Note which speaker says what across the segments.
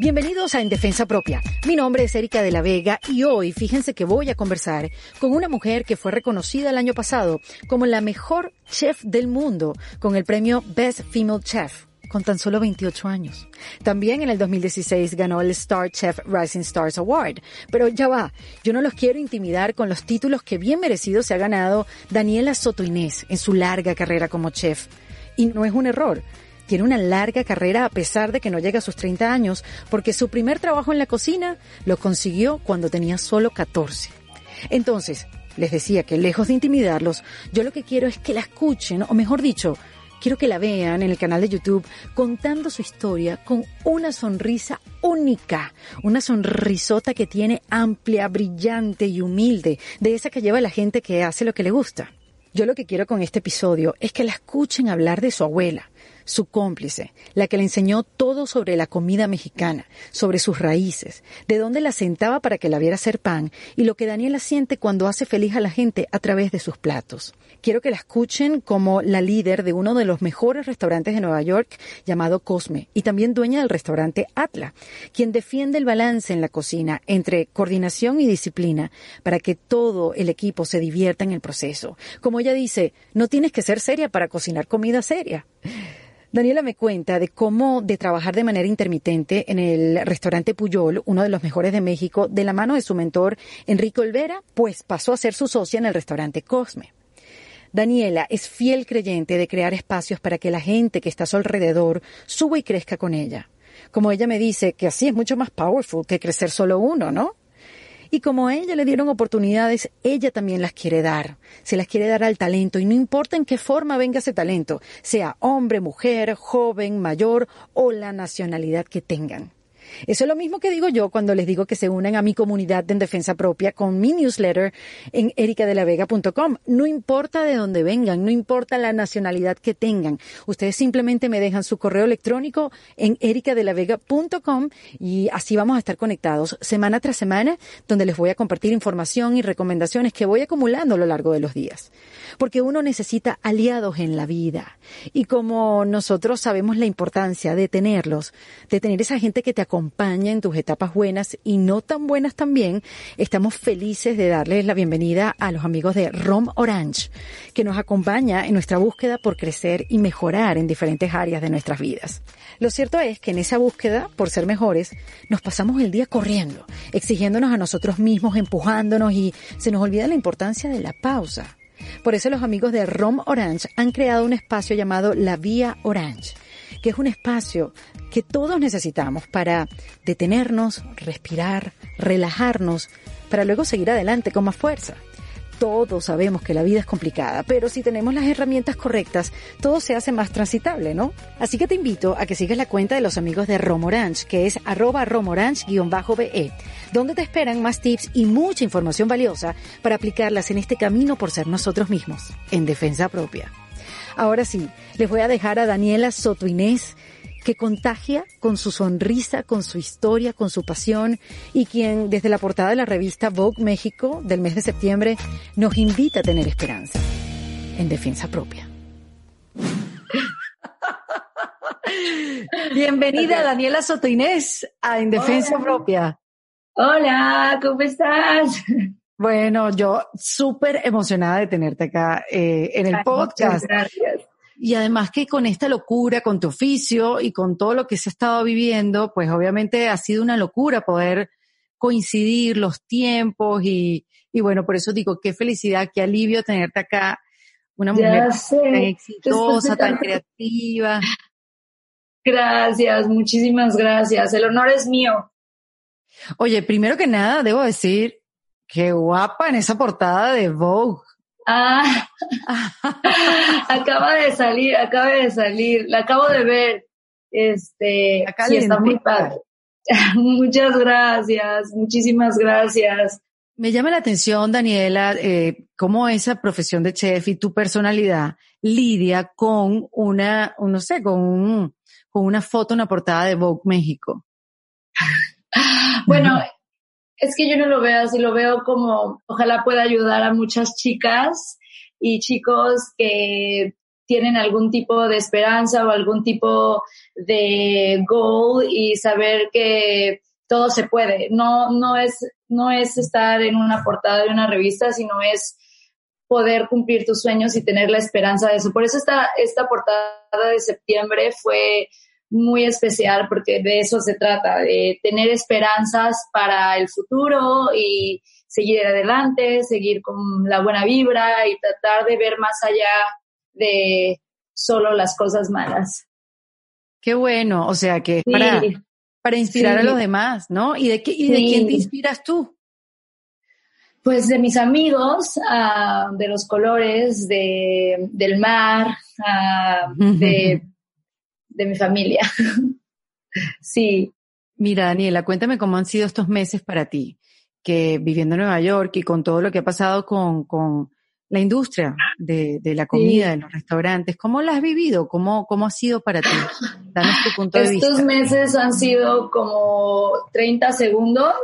Speaker 1: Bienvenidos a En Defensa Propia. Mi nombre es Erika de la Vega y hoy fíjense que voy a conversar con una mujer que fue reconocida el año pasado como la mejor chef del mundo con el premio Best Female Chef con tan solo 28 años. También en el 2016 ganó el Star Chef Rising Stars Award. Pero ya va, yo no los quiero intimidar con los títulos que bien merecidos se ha ganado Daniela Soto Inés en su larga carrera como chef. Y no es un error. Tiene una larga carrera a pesar de que no llega a sus 30 años, porque su primer trabajo en la cocina lo consiguió cuando tenía solo 14. Entonces, les decía que lejos de intimidarlos, yo lo que quiero es que la escuchen, o mejor dicho, quiero que la vean en el canal de YouTube contando su historia con una sonrisa única, una sonrisota que tiene amplia, brillante y humilde, de esa que lleva la gente que hace lo que le gusta. Yo lo que quiero con este episodio es que la escuchen hablar de su abuela, su cómplice, la que le enseñó todo sobre la comida mexicana, sobre sus raíces, de dónde la sentaba para que la viera hacer pan y lo que Daniela siente cuando hace feliz a la gente a través de sus platos. Quiero que la escuchen como la líder de uno de los mejores restaurantes de Nueva York llamado Cosme y también dueña del restaurante Atla, quien defiende el balance en la cocina entre coordinación y disciplina para que todo el equipo se divierta en el proceso. Como ella dice, no tienes que ser seria para cocinar comida seria. Daniela me cuenta de cómo de trabajar de manera intermitente en el restaurante Puyol, uno de los mejores de México, de la mano de su mentor Enrique Olvera, pues pasó a ser su socia en el restaurante Cosme. Daniela es fiel creyente de crear espacios para que la gente que está a su alrededor suba y crezca con ella. Como ella me dice, que así es mucho más powerful que crecer solo uno, ¿no? Y como a ella le dieron oportunidades, ella también las quiere dar. Se las quiere dar al talento y no importa en qué forma venga ese talento, sea hombre, mujer, joven, mayor o la nacionalidad que tengan. Eso es lo mismo que digo yo cuando les digo que se unan a mi comunidad en defensa propia con mi newsletter en ericadelavega.com. No importa de dónde vengan, no importa la nacionalidad que tengan. Ustedes simplemente me dejan su correo electrónico en ericadelavega.com y así vamos a estar conectados semana tras semana donde les voy a compartir información y recomendaciones que voy acumulando a lo largo de los días. Porque uno necesita aliados en la vida. Y como nosotros sabemos la importancia de tenerlos, de tener esa gente que te acompaña, acompaña en tus etapas buenas y no tan buenas también, estamos felices de darles la bienvenida a los amigos de Rom Orange, que nos acompaña en nuestra búsqueda por crecer y mejorar en diferentes áreas de nuestras vidas. Lo cierto es que en esa búsqueda por ser mejores, nos pasamos el día corriendo, exigiéndonos a nosotros mismos, empujándonos y se nos olvida la importancia de la pausa. Por eso los amigos de Rom Orange han creado un espacio llamado La Vía Orange que es un espacio que todos necesitamos para detenernos, respirar, relajarnos, para luego seguir adelante con más fuerza. Todos sabemos que la vida es complicada, pero si tenemos las herramientas correctas, todo se hace más transitable, ¿no? Así que te invito a que sigas la cuenta de los amigos de Romorange, que es arroba romorange-be, donde te esperan más tips y mucha información valiosa para aplicarlas en este camino por ser nosotros mismos, en defensa propia. Ahora sí, les voy a dejar a Daniela Soto Inés, que contagia con su sonrisa, con su historia, con su pasión y quien desde la portada de la revista Vogue México del mes de septiembre nos invita a tener esperanza en defensa propia. Bienvenida Daniela Soto Inés a En Defensa Propia.
Speaker 2: Hola, ¿cómo estás?
Speaker 1: Bueno, yo súper emocionada de tenerte acá eh, en el podcast.
Speaker 2: Gracias.
Speaker 1: Y además que con esta locura, con tu oficio y con todo lo que se ha estado viviendo, pues obviamente ha sido una locura poder coincidir los tiempos y, y bueno, por eso digo, qué felicidad, qué alivio tenerte acá. Una mujer tan exitosa, tan creativa.
Speaker 2: Gracias, muchísimas gracias. El honor es mío.
Speaker 1: Oye, primero que nada, debo decir Qué guapa en esa portada de Vogue.
Speaker 2: Ah, acaba de salir, acaba de salir, la acabo de ver. Este,
Speaker 1: Acá
Speaker 2: sí, está muy padre. Muchas gracias, muchísimas gracias.
Speaker 1: Me llama la atención, Daniela, eh, cómo esa profesión de chef y tu personalidad lidia con una, no sé, con, un, con una foto, una portada de Vogue México.
Speaker 2: bueno, es que yo no lo veo así, lo veo como ojalá pueda ayudar a muchas chicas y chicos que tienen algún tipo de esperanza o algún tipo de goal y saber que todo se puede. No, no es, no es estar en una portada de una revista, sino es poder cumplir tus sueños y tener la esperanza de eso. Por eso esta, esta portada de septiembre fue muy especial porque de eso se trata, de tener esperanzas para el futuro y seguir adelante, seguir con la buena vibra y tratar de ver más allá de solo las cosas malas.
Speaker 1: Qué bueno, o sea que para, para inspirar a los demás, ¿no? ¿Y de, qué, y de quién te inspiras tú?
Speaker 2: Pues de mis amigos, uh, de los colores, de, del mar, uh, de de mi familia. sí.
Speaker 1: Mira, Daniela, cuéntame cómo han sido estos meses para ti, que viviendo en Nueva York y con todo lo que ha pasado con, con la industria de, de la comida, de los restaurantes, ¿cómo la has vivido? ¿Cómo, cómo ha sido para ti?
Speaker 2: Danos tu punto de vista. Estos meses han sido como 30 segundos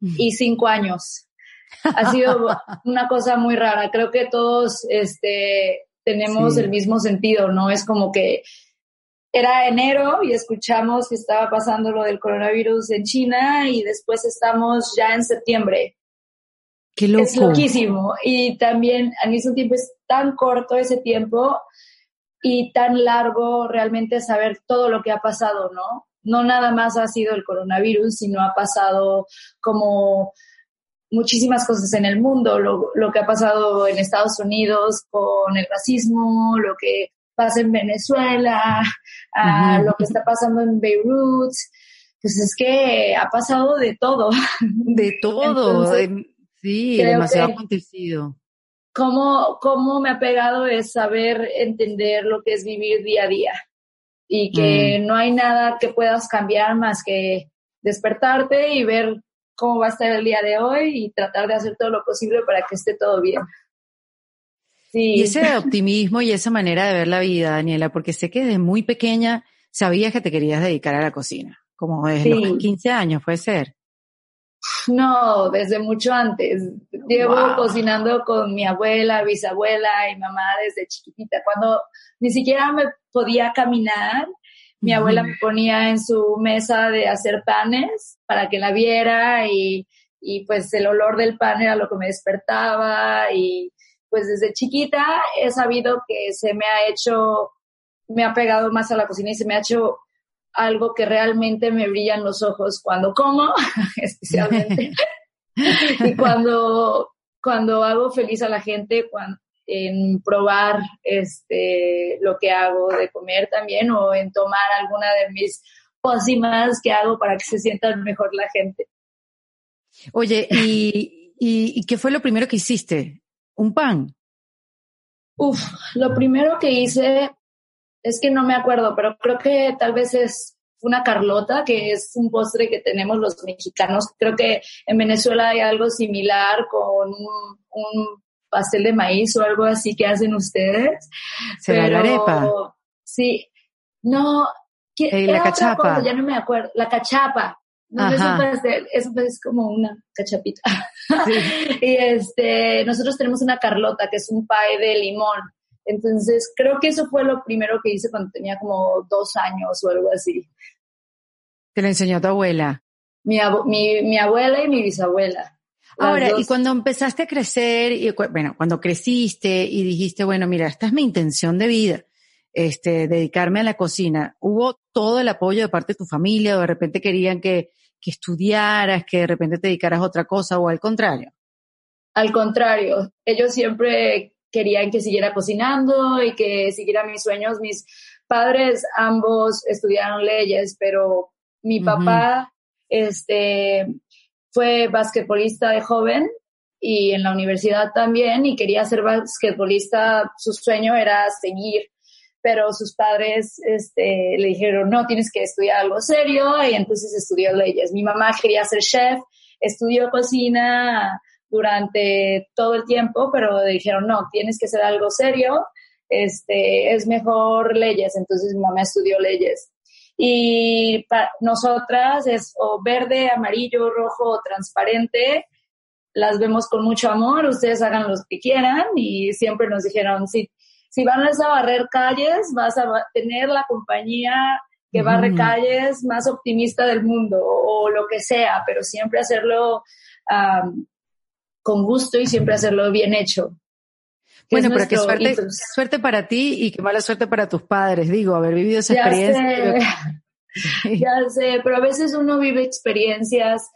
Speaker 2: y 5 años. Ha sido una cosa muy rara. Creo que todos este, tenemos el mismo sentido, ¿no? Es como que era enero y escuchamos que estaba pasando lo del coronavirus en China y después estamos ya en septiembre.
Speaker 1: Qué loco.
Speaker 2: Es loquísimo. Y también al mismo tiempo es tan corto ese tiempo y tan largo realmente saber todo lo que ha pasado, ¿no? No nada más ha sido el coronavirus, sino ha pasado como muchísimas cosas en el mundo, lo, lo que ha pasado en Estados Unidos con el racismo, lo que pasa en Venezuela, a lo que está pasando en Beirut. Pues es que ha pasado de todo.
Speaker 1: De todo, sí, demasiado acontecido.
Speaker 2: Cómo, cómo me ha pegado es saber entender lo que es vivir día a día y que mm. no hay nada que puedas cambiar más que despertarte y ver cómo va a estar el día de hoy y tratar de hacer todo lo posible para que esté todo bien.
Speaker 1: Y ese optimismo y esa manera de ver la vida, Daniela, porque sé que desde muy pequeña sabías que te querías dedicar a la cocina, como desde los 15 años, puede ser.
Speaker 2: No, desde mucho antes. Llevo cocinando con mi abuela, bisabuela y mamá desde chiquitita. Cuando ni siquiera me podía caminar, mi abuela me ponía en su mesa de hacer panes para que la viera y, y pues el olor del pan era lo que me despertaba y pues desde chiquita he sabido que se me ha hecho, me ha pegado más a la cocina y se me ha hecho algo que realmente me brillan los ojos cuando como, especialmente, y cuando, cuando hago feliz a la gente en probar este, lo que hago de comer también o en tomar alguna de mis pócimas que hago para que se sientan mejor la gente.
Speaker 1: Oye, ¿y, y qué fue lo primero que hiciste un pan?
Speaker 2: Uf, lo primero que hice es que no me acuerdo, pero creo que tal vez es una carlota, que es un postre que tenemos los mexicanos. Creo que en Venezuela hay algo similar con un, pastel de maíz o algo así que hacen ustedes.
Speaker 1: ¿Será la arepa?
Speaker 2: Sí, no.
Speaker 1: ¿qué, la cachapa.
Speaker 2: ya no me acuerdo. La cachapa. No, eso es como una cachapita. y este, nosotros tenemos una carlota, que es un pie de limón. Entonces, creo que eso fue lo primero que hice cuando tenía como dos años o algo así.
Speaker 1: ¿Te lo enseñó tu abuela?
Speaker 2: Mi, mi, mi abuela y mi bisabuela.
Speaker 1: Ahora, y cuando empezaste a crecer, y, bueno, cuando creciste y dijiste, bueno, mira, esta es mi intención de vida, este, dedicarme a la cocina, ¿hubo todo el apoyo de parte de tu familia o de repente querían que que estudiaras, que de repente te dedicaras a otra cosa o al contrario?
Speaker 2: Al contrario, ellos siempre querían que siguiera cocinando y que siguiera mis sueños. Mis padres ambos estudiaron leyes, pero mi papá este, fue basquetbolista de joven y en la universidad también y quería ser basquetbolista. Su sueño era seguir pero sus padres este, le dijeron, no, tienes que estudiar algo serio, y entonces estudió leyes. Mi mamá quería ser chef, estudió cocina durante todo el tiempo, pero le dijeron, no, tienes que hacer algo serio, este, es mejor leyes, entonces mi mamá estudió leyes. Y para nosotras es o verde, amarillo, rojo o transparente, las vemos con mucho amor, ustedes hagan lo que quieran y siempre nos dijeron, sí, si van a barrer calles, vas a tener la compañía que barre calles más optimista del mundo o, lo que sea, pero siempre hacerlo con gusto y siempre hacerlo bien hecho.
Speaker 1: Bueno, pero qué suerte, suerte para ti y qué mala suerte para tus padres, digo, haber vivido esa experiencia.
Speaker 2: ya sé, pero a veces uno vive experiencias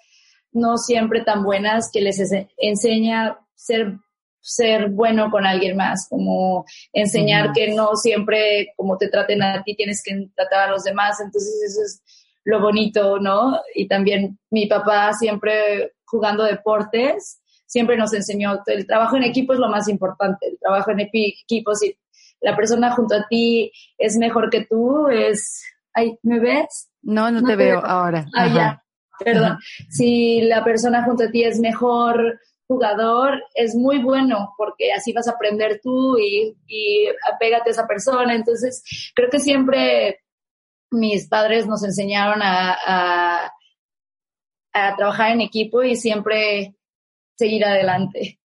Speaker 2: no siempre tan buenas que les enseña ser ser bueno con alguien más, como enseñar que no siempre como te traten a ti tienes que tratar a los demás, entonces eso es lo bonito, ¿no? Y también mi papá siempre jugando deportes, siempre nos enseñó, el trabajo en equipo es lo más importante, el trabajo en equipo, si la persona junto a ti es mejor que tú, es, ay, ¿me ves?
Speaker 1: No, no, te, veo, ahora.
Speaker 2: Ah, ya, perdón. Si la persona junto a ti es mejor jugador, es muy bueno porque así vas a aprender tú y, y apégate a esa persona. Entonces, creo que siempre mis padres nos enseñaron a, a, trabajar en equipo y siempre seguir adelante.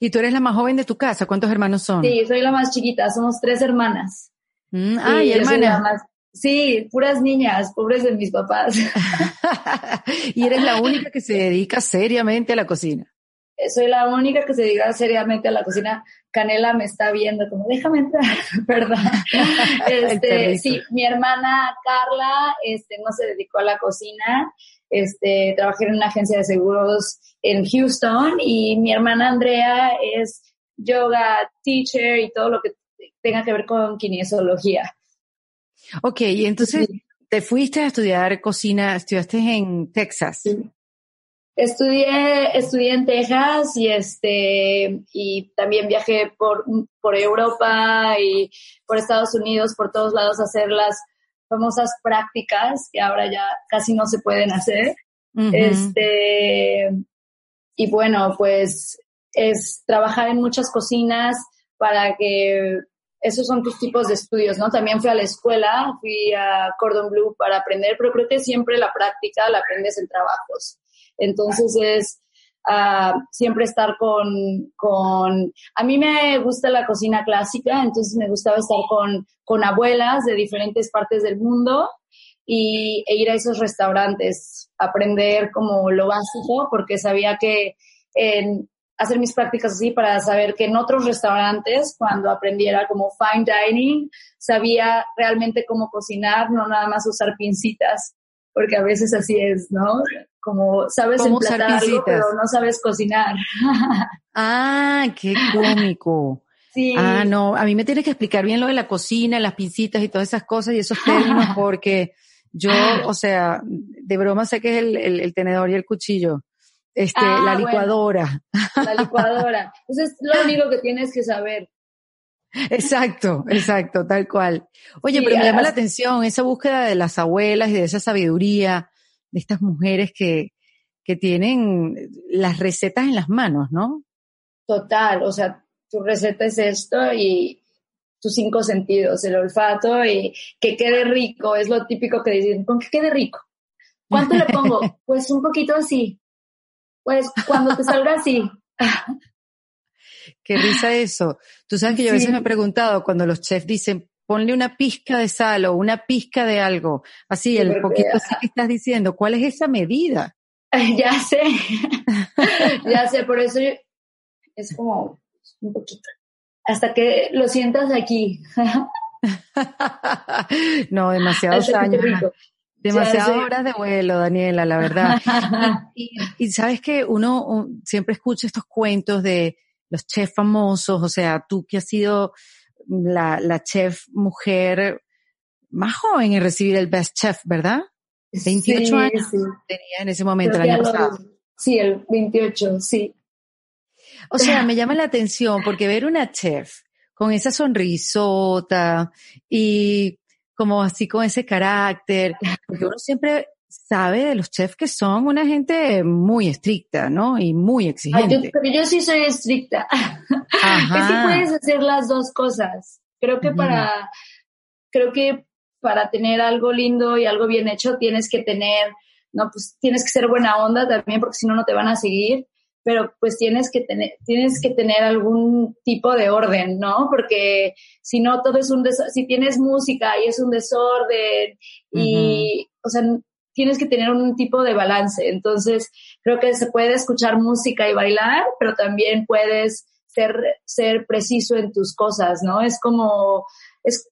Speaker 1: ¿Y tú eres la más joven de tu casa? ¿Cuántos hermanos son?
Speaker 2: Sí, soy la más chiquita, somos tres hermanas.
Speaker 1: Mm, ay, hermanas.
Speaker 2: Sí, puras niñas, pobres de mis papás.
Speaker 1: y eres la única que se dedica seriamente a la cocina.
Speaker 2: Soy la única que se dedica seriamente a la cocina. Canela me está viendo como, déjame entrar, perdón. Este, sí, mi hermana Carla, este, no se dedicó a la cocina. Este, trabajé en una agencia de seguros en Houston y mi hermana Andrea es yoga teacher y todo lo que tenga que ver con kinesiología.
Speaker 1: Ok, y entonces te fuiste a estudiar cocina, estudiaste en Texas.
Speaker 2: Estudié, estudié en Texas y este, y también viajé por, por Europa y por Estados Unidos, por todos lados a hacer las famosas prácticas que ahora ya casi no se pueden hacer. Este, y bueno, pues es trabajar en muchas cocinas para que esos son tus tipos de estudios, ¿no? También fui a la escuela, fui a Cordon Blue para aprender, pero creo que siempre la práctica la aprendes en trabajos. Entonces es uh, siempre estar con, con, a mí me gusta la cocina clásica, entonces me gustaba estar con, con abuelas de diferentes partes del mundo y, e ir a esos restaurantes, aprender como lo básico, porque sabía que en, hacer mis prácticas así para saber que en otros restaurantes, cuando aprendiera como fine dining, sabía realmente cómo cocinar, no nada más usar pincitas, porque a veces así es, ¿no? Como sabes emplatar algo, pero no sabes cocinar.
Speaker 1: ah, qué cómico. Sí. Ah, no, a mí me tienes que explicar bien lo de la cocina, las pincitas y todas esas cosas y esos términos, porque yo, o sea, de broma sé que es el, el tenedor y el cuchillo este, ah, la licuadora.
Speaker 2: la licuadora. Pues es lo único que tienes que saber.
Speaker 1: Exacto, exacto, tal cual. Oye, pero me llama la atención esa búsqueda de las abuelas y de esa sabiduría de estas mujeres que, que tienen las recetas en las manos, ¿no?
Speaker 2: Total, o sea, tu receta es esto y tus cinco sentidos, el olfato y que quede rico, es lo típico que dicen, con que quede rico. ¿Cuánto le pongo? Pues un poquito así. Pues cuando te salga así.
Speaker 1: Qué risa eso. Tú sabes que yo a veces me he preguntado cuando los chefs dicen, ponle una pizca de sal o una pizca de algo, así, el poquito así que estás diciendo, ¿cuál es esa medida?
Speaker 2: Ya sé, ya sé, por eso es como un poquito, hasta que lo sientas aquí.
Speaker 1: no, demasiados años. Demasiadas horas de vuelo, Daniela, la verdad. y, sabes que uno siempre escucha estos cuentos de los chefs famosos, o sea, tú que has sido la, la chef mujer más joven en recibir el Best Chef, ¿verdad? 28 años tenía en ese momento, el año pasado.
Speaker 2: Sí, el 28, sí.
Speaker 1: O sea, me llama la atención porque ver una chef con esa sonrisota y como así con ese carácter, porque uno siempre sabe de los chefs que son una gente muy estricta, ¿no? Y muy exigente.
Speaker 2: yo, pero yo sí soy estricta. que sí puedes hacer las dos cosas. Creo que para, creo que para tener algo lindo y algo bien hecho tienes que tener, no, pues tienes que ser buena onda también porque si no, no te van a seguir. pero pues tienes que tener, tienes que tener algún tipo de orden, ¿no? Porque si no todo es un desorden, si tienes música y es un desorden y, o sea, tienes que tener un tipo de balance. Entonces, creo que se puede escuchar música y bailar, pero también puedes ser, ser preciso en tus cosas, ¿no? Es como, es,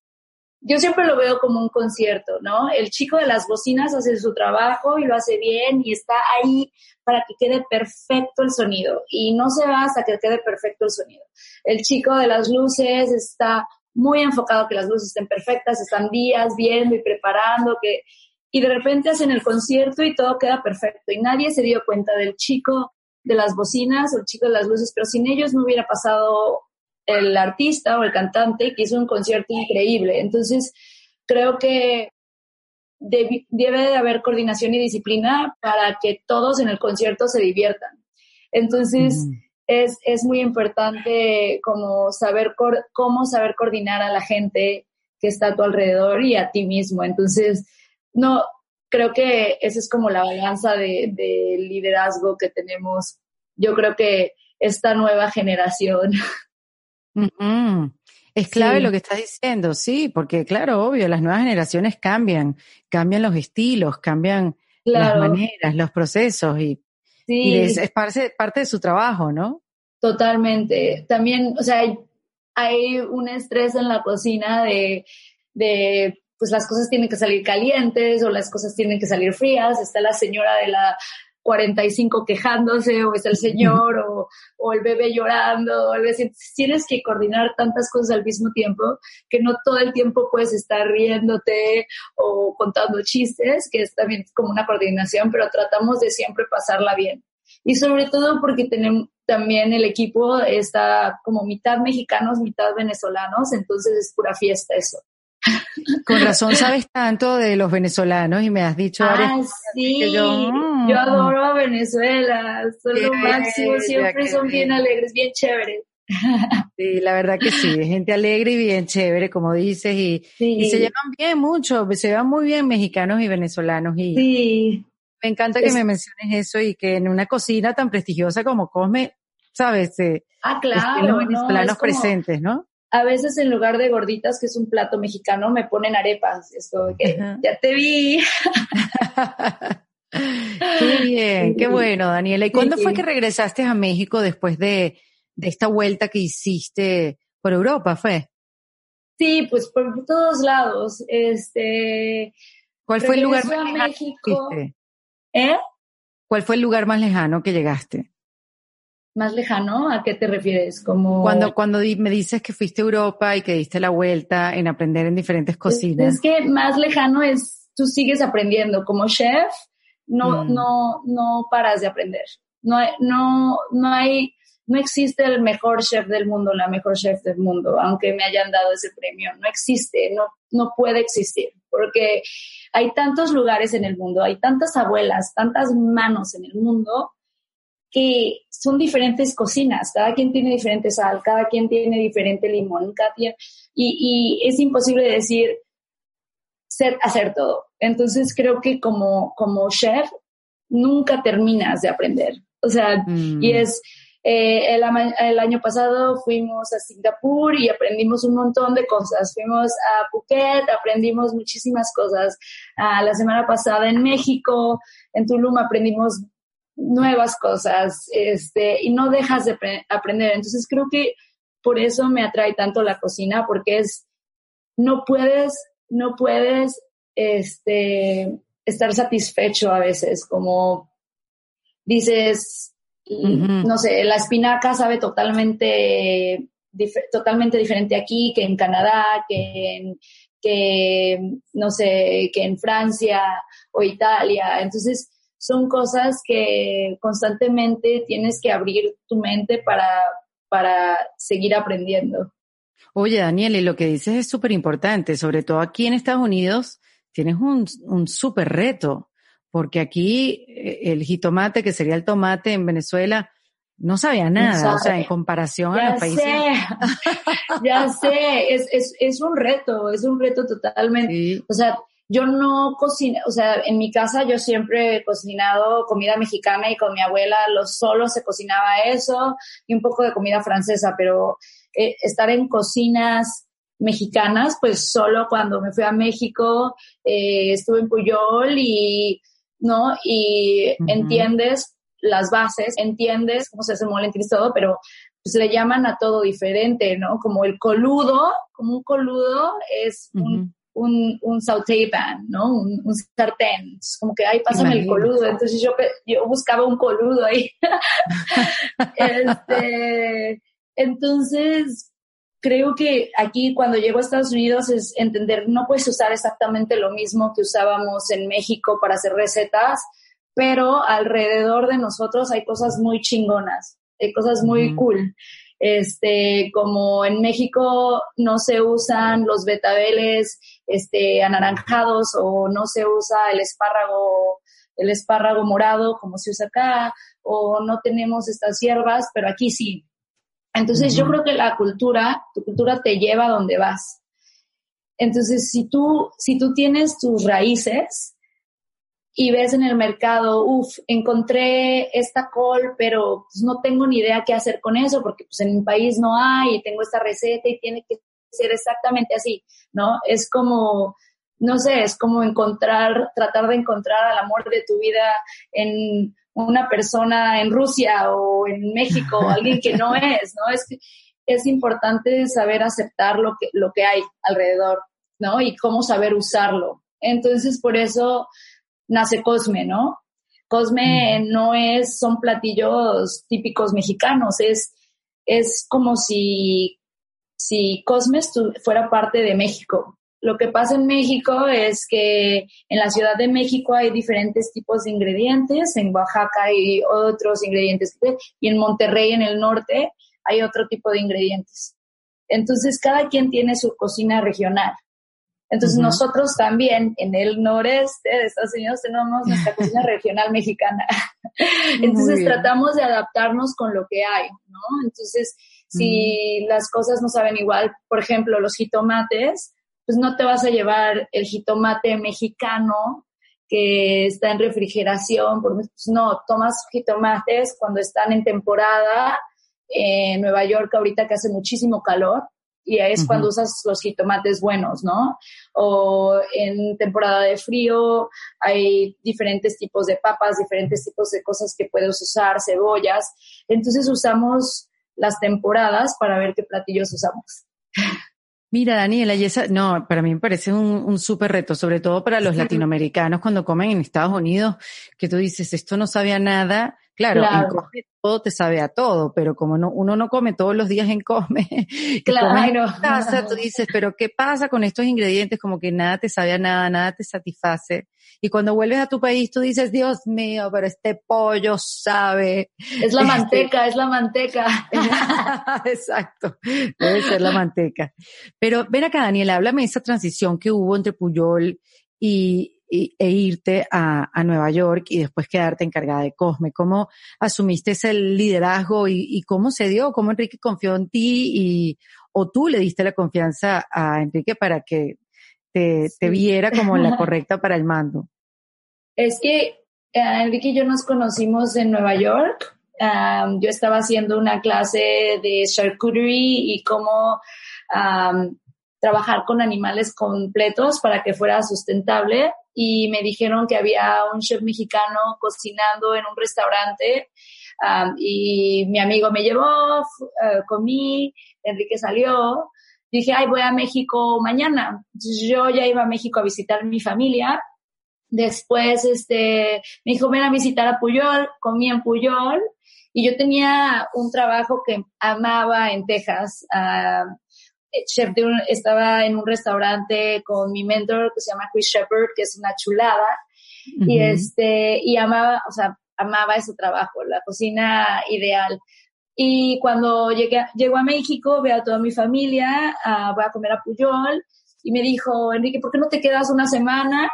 Speaker 2: yo siempre lo veo como un concierto, ¿no? El chico de las bocinas hace su trabajo y lo hace bien y está ahí para que quede perfecto el sonido y no se va hasta que quede perfecto el sonido. El chico de las luces está muy enfocado que las luces estén perfectas, están días viendo y preparando que y de repente hacen el concierto y todo queda perfecto y nadie se dio cuenta del chico de las bocinas o el chico de las luces, pero sin ellos no hubiera pasado el artista o el cantante que hizo un concierto increíble. Entonces, creo que debe, de haber coordinación y disciplina para que todos en el concierto se diviertan. Entonces, es, es, muy importante como saber cómo saber coordinar a la gente que está a tu alrededor y a ti mismo. Entonces, no, creo que esa es como la balanza de, de liderazgo que tenemos. Yo creo que esta nueva generación
Speaker 1: Es clave lo que estás diciendo, sí, porque claro, obvio, las nuevas generaciones cambian, cambian los estilos, cambian las maneras, los procesos y, es, parte, parte, de su trabajo, ¿no?
Speaker 2: Totalmente. También, o sea, hay, hay un estrés en la cocina de, de pues las cosas tienen que salir calientes o las cosas tienen que salir frías. Está la señora de la 45 quejándose o es el señor o, el bebé llorando o el Tienes que coordinar tantas cosas al mismo tiempo que no todo el tiempo puedes estar riéndote o contando chistes, que es también como una coordinación, pero tratamos de siempre pasarla bien. Y sobre todo porque tenemos también el equipo está como mitad mexicanos, mitad venezolanos, entonces es pura fiesta eso.
Speaker 1: Con razón sabes tanto de los venezolanos y me has dicho
Speaker 2: ah, sí. yo, mm". yo, adoro a Venezuela, son lo máximo, siempre son bien alegres, bien chéveres.
Speaker 1: Sí, la verdad que sí, gente alegre y bien chévere, como dices, y, y se llevan bien mucho, se llevan muy bien mexicanos y venezolanos. Y
Speaker 2: sí.
Speaker 1: Me encanta que me menciones eso y que en una cocina tan prestigiosa como Cosme, ¿sabes?
Speaker 2: ah, claro.
Speaker 1: los venezolanos presentes, ¿no?
Speaker 2: A veces en lugar de gorditas, que es un plato mexicano, me ponen arepas. Esto que ya te vi.
Speaker 1: qué bien, qué bueno, Daniela. ¿Y cuándo fue que regresaste a México después de, esta vuelta que hiciste por Europa, fue?
Speaker 2: Sí, pues por todos lados. Este.
Speaker 1: ¿Cuál fue el lugar más lejano México.
Speaker 2: ¿Eh?
Speaker 1: ¿Cuál fue el lugar más lejano que llegaste?
Speaker 2: Más lejano? ¿A qué te refieres? Como...
Speaker 1: Cuando, cuando me dices que fuiste a Europa y que diste la vuelta en aprender en diferentes cocinas.
Speaker 2: Es, que más lejano es, tú sigues aprendiendo. Como chef, no, mm. no, no paras de aprender. No, no, no hay, no existe el mejor chef del mundo, la mejor chef del mundo, aunque me hayan dado ese premio. No existe, no, no puede existir, porque hay tantos lugares en el mundo, hay tantas abuelas, tantas manos en el mundo que son diferentes cocinas, cada quien tiene diferente sal, cada quien tiene diferente limón, cada y, y es imposible decir ser, hacer todo. Entonces creo que como, como chef nunca terminas de aprender. O sea, y mm. es, eh, el, el, año pasado fuimos a Singapur y aprendimos un montón de cosas. Fuimos a Phuket, aprendimos muchísimas cosas. Uh, la semana pasada en México, en Tulum aprendimos nuevas cosas, este, y no dejas de aprender. Entonces creo que por eso me atrae tanto la cocina, porque es, no puedes, no puedes, este, estar satisfecho a veces, como dices, no sé, la espinaca sabe totalmente, totalmente diferente aquí que en Canadá, que en, que, no sé, que en Francia o Italia. Entonces, son cosas que constantemente tienes que abrir tu mente para, para seguir aprendiendo.
Speaker 1: Oye, Daniel, y lo que dices es súper importante, sobre todo aquí en Estados Unidos tienes un, un súper reto, porque aquí eh, el jitomate, que sería el tomate en Venezuela, no sabía nada, o sea, en comparación a los países.
Speaker 2: Sé. ya sé, es, es, es un reto, es un reto totalmente. O sea, yo no cocino, o sea, en mi casa yo siempre he cocinado comida mexicana y con mi abuela lo solo se cocinaba eso y un poco de comida francesa, pero eh, estar en cocinas mexicanas, pues solo cuando me fui a México, eh, estuve en Puyol y, ¿no? Y entiendes las bases, entiendes cómo se hace mole en todo, pero pues le llaman a todo diferente, ¿no? Como el coludo, como un coludo es un, un, un sauté pan, ¿no? Un, un sartén. como que, ay, pásame el coludo. Entonces yo, yo buscaba un coludo ahí. este, entonces, creo que aquí cuando llego a Estados Unidos es entender, no puedes usar exactamente lo mismo que usábamos en México para hacer recetas, pero alrededor de nosotros hay cosas muy chingonas, hay cosas muy cool. Este, como en México no se usan los betabeles, este, anaranjados o no se usa el espárrago, el espárrago morado como se usa acá, o no tenemos estas hierbas, pero aquí sí. Entonces yo creo que la cultura, tu cultura te lleva a donde vas. Entonces, si tú, si tú tienes tus raíces y ves en el mercado, uff, encontré esta col, pero pues, no tengo ni idea qué hacer con eso, porque pues en mi país no hay y tengo esta receta y tiene que ser exactamente así, ¿no? Es como, no sé, es como encontrar, tratar de encontrar al amor de tu vida en una persona en Rusia o en México, alguien que no es, ¿no? Es, es importante saber aceptar lo que, lo que hay alrededor, ¿no? Y cómo saber usarlo. Entonces, por eso nace Cosme, ¿no? Cosme no es, son platillos típicos mexicanos, es, es como si, si Cosme fuera parte de México, lo que pasa en México es que en la Ciudad de México hay diferentes tipos de ingredientes, en Oaxaca hay otros ingredientes y en Monterrey, en el norte, hay otro tipo de ingredientes. Entonces, cada quien tiene su cocina regional. Entonces, nosotros también en el noreste de Estados Unidos tenemos nuestra cocina regional mexicana. Entonces, tratamos de adaptarnos con lo que hay, ¿no? Entonces, si las cosas no saben igual, por ejemplo, los jitomates, pues no te vas a llevar el jitomate mexicano que está en refrigeración, pues no, tomas jitomates cuando están en temporada, en Nueva York ahorita que hace muchísimo calor, y es cuando usas los jitomates buenos, ¿no? O en temporada de frío hay diferentes tipos de papas, diferentes tipos de cosas que puedes usar, cebollas. Entonces usamos las temporadas para ver qué platillos usamos.
Speaker 1: Mira, Daniela, y esa, no, para mí me parece un, un súper reto, sobre todo para los latinoamericanos cuando comen en Estados Unidos, que tú dices, esto no sabía nada. Claro, en todo te sabe a todo, pero como no, uno no come todos los días en Come, claro. en casa, tú dices, pero ¿qué pasa con estos ingredientes? Como que nada te sabe a nada, nada te satisface. Y cuando vuelves a tu país, tú dices, Dios mío, pero este pollo sabe.
Speaker 2: Es la este manteca, es la manteca.
Speaker 1: Exacto, debe ser la manteca. Pero ven acá, Daniela, háblame de esa transición que hubo entre Puyol y, e irte a, a, Nueva York y después quedarte encargada de Cosme. ¿Cómo asumiste ese liderazgo y, y, cómo se dio? ¿Cómo Enrique confió en ti y o tú le diste la confianza a Enrique para que te, te viera como la correcta para el mando?
Speaker 2: Es que eh, Enrique y yo nos conocimos en Nueva York. yo estaba haciendo una clase de charcuterie y cómo trabajar con animales completos para que fuera sustentable y me dijeron que había un chef mexicano cocinando en un restaurante y mi amigo me llevó, uh, comí, Enrique salió, dije, ay, voy a México mañana. Yo ya iba a México a visitar a mi familia. Después, este, me dijo, ven a visitar a Puyol, comí en Puyol y yo tenía un trabajo que amaba en Texas. Chef de un, estaba en un restaurante con mi mentor que se llama Chris Shepard, que es una chulada, y este, y amaba, o sea, amaba ese trabajo, la cocina ideal. Y cuando llegué, llego a México, veo a toda mi familia, uh, voy a comer a Puyol, y me dijo, Enrique, ¿por qué no te quedas una semana?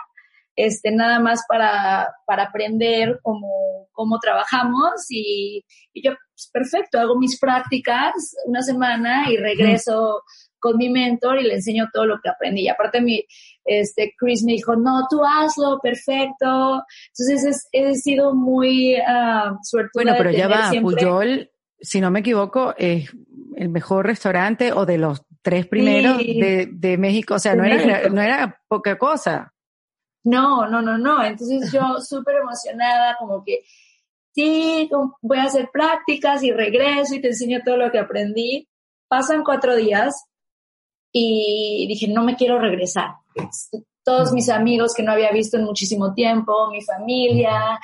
Speaker 2: Este, nada más para, para aprender cómo, cómo trabajamos y, y yo, pues, perfecto, hago mis prácticas una semana y regreso con mi mentor y le enseño todo lo que aprendí. Y aparte mi, este, Chris me dijo, no, tú hazlo, perfecto. Entonces he sido muy uh,
Speaker 1: Bueno, pero ya va, Puyol, si no me equivoco, es el mejor restaurante o de los tres primeros de, de, México. O sea, no era, no era poca cosa.
Speaker 2: No, no, no, no. Entonces yo súper emocionada, como que sí, voy a hacer prácticas y regreso y te enseño todo lo que aprendí. Pasan cuatro días y dije, no me quiero regresar. Todos mis amigos que no había visto en muchísimo tiempo, mi familia,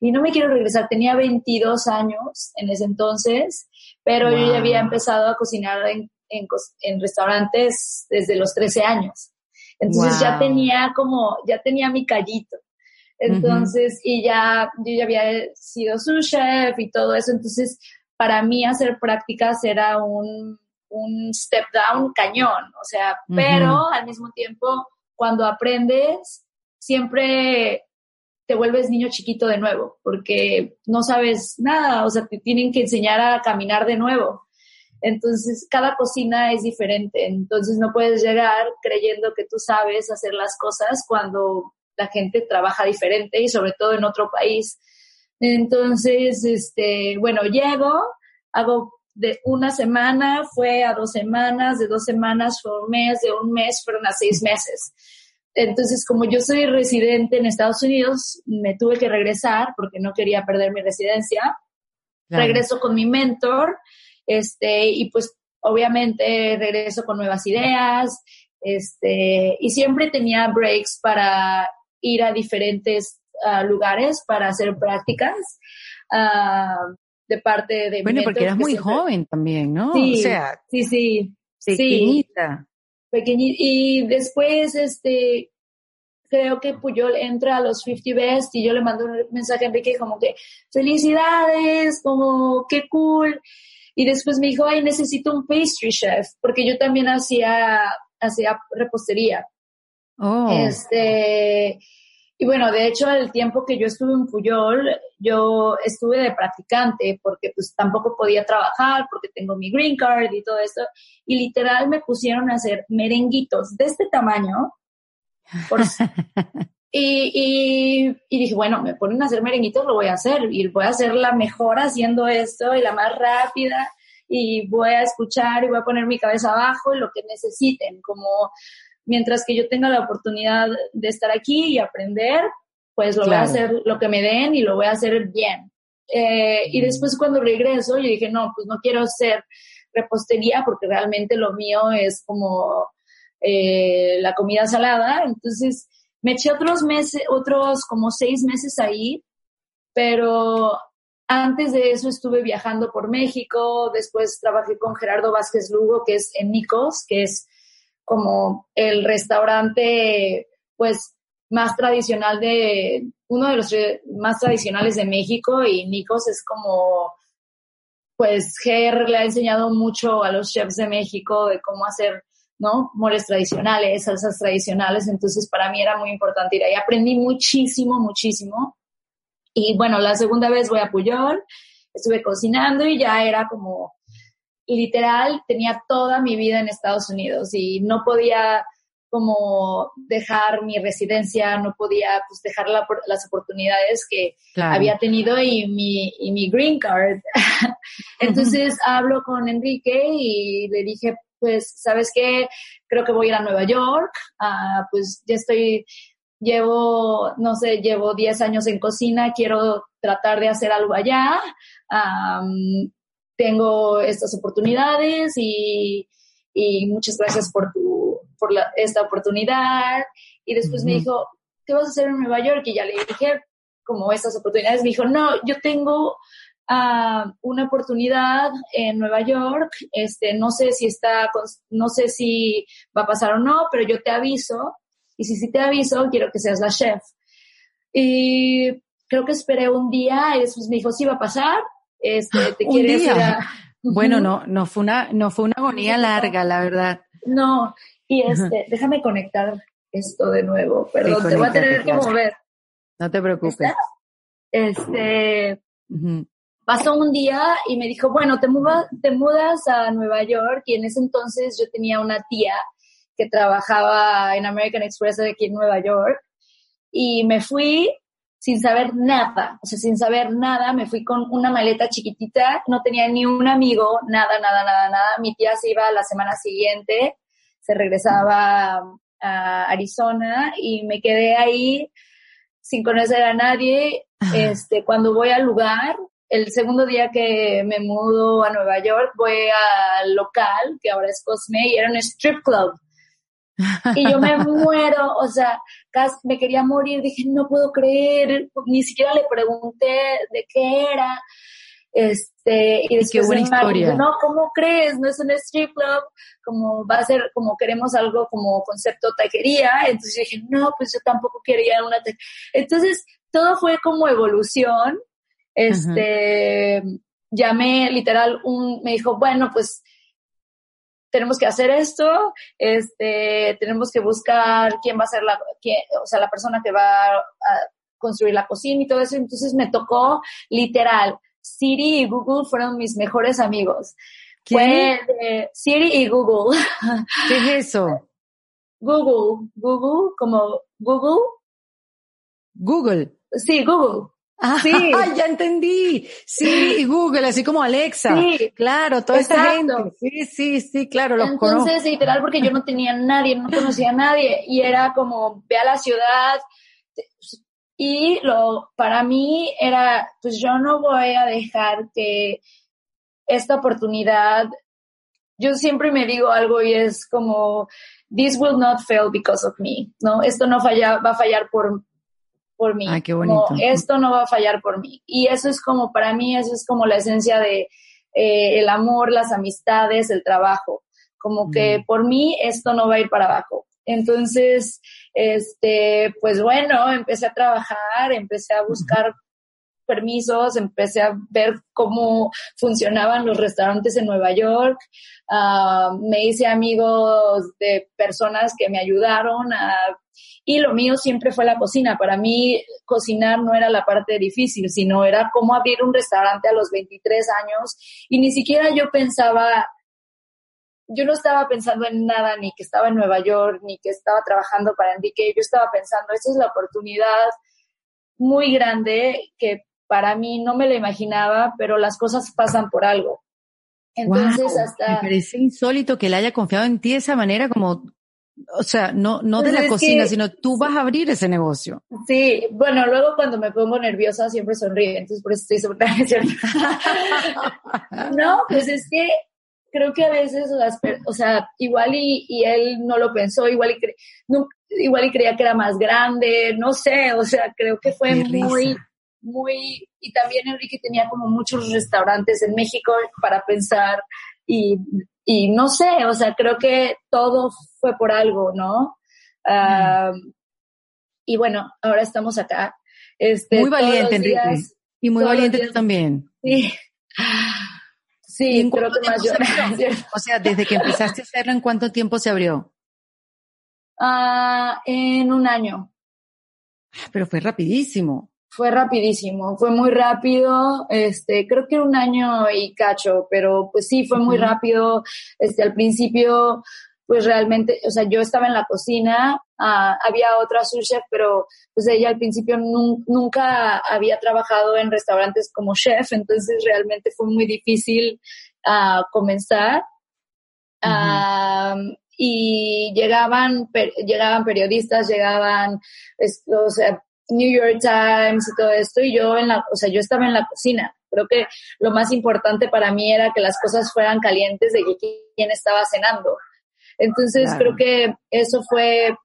Speaker 2: y no me quiero regresar. Tenía 22 años en ese entonces, pero yo ya había empezado a cocinar en, en, restaurantes desde los 13 años. Entonces ya tenía como, ya tenía mi callito. Entonces, y ya, yo ya había sido su chef y todo eso. Entonces, para mí hacer prácticas era un, un step down cañón. O sea, pero al mismo tiempo, cuando aprendes, siempre te vuelves niño chiquito de nuevo, porque no sabes nada, o sea, te tienen que enseñar a caminar de nuevo. Entonces, cada cocina es diferente, entonces no puedes llegar creyendo que tú sabes hacer las cosas cuando la gente trabaja diferente y sobre todo en otro país. Entonces, este, bueno, llego, hago de una semana, fue a dos semanas, de dos semanas fue un mes, de un mes fueron a seis meses. Entonces, como yo soy residente en Estados Unidos, me tuve que regresar porque no quería perder mi residencia. Regreso con mi mentor, este, y pues obviamente regreso con nuevas ideas, este, y siempre tenía breaks para ir a diferentes ah, lugares para hacer prácticas uh, de parte de
Speaker 1: Bueno, porque eras muy joven también, ¿no?
Speaker 2: Sí, o sea, sí, sí.
Speaker 1: Pequeñita.
Speaker 2: pequeñita. Y después, este, creo que Puyol entra a los 50 Best y yo le mando un mensaje a Enrique como que, felicidades, como, qué cool. Y después me dijo, ay, necesito un pastry chef, porque yo también hacía, hacía repostería. Oh. Este, y bueno, de hecho, el tiempo que yo estuve en Puyol, yo estuve de practicante porque pues tampoco podía trabajar porque tengo mi green card y todo esto. Y literal me pusieron a hacer merenguitos de este tamaño. y, y, dije, bueno, me ponen a hacer merenguitos, lo voy a hacer. Y voy a ser la mejor haciendo esto y la más rápida. Y voy a escuchar y voy a poner mi cabeza abajo y lo que necesiten, como mientras que yo tenga la oportunidad de estar aquí y aprender, pues lo voy a hacer lo que me den y lo voy a hacer bien. Eh, y después cuando regreso, yo dije, no, pues no quiero hacer repostería porque realmente lo mío es como eh, la comida salada. Entonces me eché otros meses, otros como seis meses ahí, pero antes de eso estuve viajando por México, después trabajé con Gerardo Vázquez Lugo, que es en Nicos, que es como el restaurante, pues, más tradicional de, uno de los más tradicionales de México y Nicos es como, pues, Ger le ha enseñado mucho a los chefs de México de cómo hacer, ¿no? Moles tradicionales, salsas tradicionales, entonces para mí era muy importante ir ahí. Aprendí muchísimo, muchísimo. Y bueno, la segunda vez voy a Puyol, estuve cocinando y ya era como literal tenía toda mi vida en Estados Unidos y no podía como dejar mi residencia, no podía pues, dejar las oportunidades que había tenido y mi, y mi green card. Entonces hablo con Enrique y le dije, pues, ¿sabes qué? Creo que voy a ir a Nueva York, uh, pues ya estoy, llevo, no sé, llevo 10 años en cocina, quiero tratar de hacer algo allá tengo estas oportunidades y, y muchas gracias por, tu, por esta oportunidad. Y después me dijo, ¿qué vas a hacer en Nueva York? Y ya le dije, como estas oportunidades, me dijo, no, yo tengo uh, una oportunidad en Nueva York, este, no sé si está, no sé si va a pasar o no, pero yo te aviso, y si sí te aviso, quiero que seas la chef. Y creo que esperé un día y después me dijo, sí va a pasar, este, te
Speaker 1: Un día. Bueno, no, no fue una, no fue una agonía larga, la verdad.
Speaker 2: No, y este, déjame conectar esto de nuevo, perdón, te voy a tener que mover.
Speaker 1: No te preocupes.
Speaker 2: Este, pasó un día y me dijo, bueno, te, mudas, te mudas a Nueva York y en ese entonces yo tenía una tía que trabajaba en American Express aquí en Nueva York y me fui sin saber nada, o sea, sin saber nada, me fui con una maleta chiquitita, no tenía ni un amigo, nada, nada, nada, nada. Mi tía se iba la semana siguiente, se regresaba a Arizona y me quedé ahí sin conocer a nadie. Este, cuando voy al lugar, el segundo día que me mudo a Nueva York, voy al local, que ahora es Cosme, y era un strip club. Y yo me muero, o sea, casi me quería morir, dije, no puedo creer, ni siquiera le pregunté de qué era. Este, y después
Speaker 1: qué buena historia.
Speaker 2: no, ¿cómo crees? No es un strip club, como va a ser, como queremos algo como concepto taquería. Entonces yo dije, no, pues yo tampoco quería una taquería. Entonces, todo fue como evolución. Este, llamé literal un, me dijo, bueno, pues tenemos que hacer esto, este, tenemos que buscar quién va a ser la, quién, o sea, la persona que va a construir la cocina y todo eso. Entonces me tocó literal. Siri y Google fueron mis mejores amigos.
Speaker 1: ¿Qué?
Speaker 2: Fue Siri y Google.
Speaker 1: ¿Qué es eso?
Speaker 2: Google, Google, como Google.
Speaker 1: Google.
Speaker 2: Sí, Google.
Speaker 1: Ah,
Speaker 2: Sí.
Speaker 1: ya entendí. Sí, Google, así como Alexa.
Speaker 2: Sí,
Speaker 1: claro, toda esta gente.
Speaker 2: exacto.
Speaker 1: Sí, sí, sí, claro, los conozco.
Speaker 2: Entonces, literal, porque yo no tenía nadie, no conocía a nadie, y era como, ve a la ciudad, y lo, para mí era, pues yo no voy a dejar que esta oportunidad, yo siempre me digo algo y es como, this will not fail because of me, ¿no? Esto no falla, va a fallar por, por mí.
Speaker 1: Ay, qué
Speaker 2: Como,
Speaker 1: bonito.
Speaker 2: esto no va a fallar por mí. Y eso es como, para mí, eso es como la esencia de eh, el amor, las amistades, el trabajo. Como que
Speaker 1: Mm.
Speaker 2: por mí esto no va a ir para abajo. Entonces, este, pues bueno, empecé a trabajar, empecé a buscar permisos, empecé a ver cómo funcionaban los restaurantes en Nueva York, ah, me hice amigos de personas que me ayudaron a, y lo mío siempre fue la cocina. Para mí cocinar no era la parte difícil, sino era cómo abrir un restaurante a los 23 años y ni siquiera yo pensaba, yo no estaba pensando en nada, ni que estaba en Nueva York, ni que estaba trabajando para Enrique, yo estaba pensando, esta es la oportunidad muy grande que para mí no me la imaginaba, pero las cosas pasan por algo. Entonces,
Speaker 1: Guau,
Speaker 2: hasta...
Speaker 1: Me parece insólito que él haya confiado en ti de esa manera como, o sea, no, no de
Speaker 2: Pues
Speaker 1: la cocina,
Speaker 2: que-
Speaker 1: sino tú vas a abrir ese negocio.
Speaker 2: Sí, bueno, luego cuando me pongo nerviosa siempre sonríe, entonces por eso estoy sobre ¿es cierto? No, pues es que creo que a veces las, o sea, igual y, y él no lo pensó, igual y, cre- no- igual y creía que era más grande, no sé, o sea, creo que fue
Speaker 1: Qué risa.
Speaker 2: Muy, y también Enrique tenía como muchos restaurantes en México para pensar y, y no sé, o sea, creo que todo fue por algo, ¿no? Ah, y bueno, ahora estamos acá. Este,
Speaker 1: Muy valiente, Enrique. Y muy valiente tú también.
Speaker 2: Sí.
Speaker 1: ¿Y
Speaker 2: Sí, creo que más yo.
Speaker 1: se? O sea, desde que empezaste a hacerlo, ¿en cuánto tiempo se abrió?
Speaker 2: Ah, en un año.
Speaker 1: Pero fue rapidísimo.
Speaker 2: Fue rapidísimo, fue muy rápido, este, creo que un año y cacho, pero pues sí, fue muy rápido, este, al principio, pues realmente, o sea, yo estaba en la cocina, ah, había otra sous chef, pero pues ella al principio nun- nunca había trabajado en restaurantes como chef, entonces realmente fue muy difícil ah, comenzar. Ah, y llegaban, per- llegaban periodistas, llegaban, es- o sea, New York Times y todo esto, y yo en la, o sea, yo estaba en la cocina. Creo que lo más importante para mí era que las cosas fueran calientes de quién estaba cenando. Entonces
Speaker 1: Claro.
Speaker 2: creo que eso fue,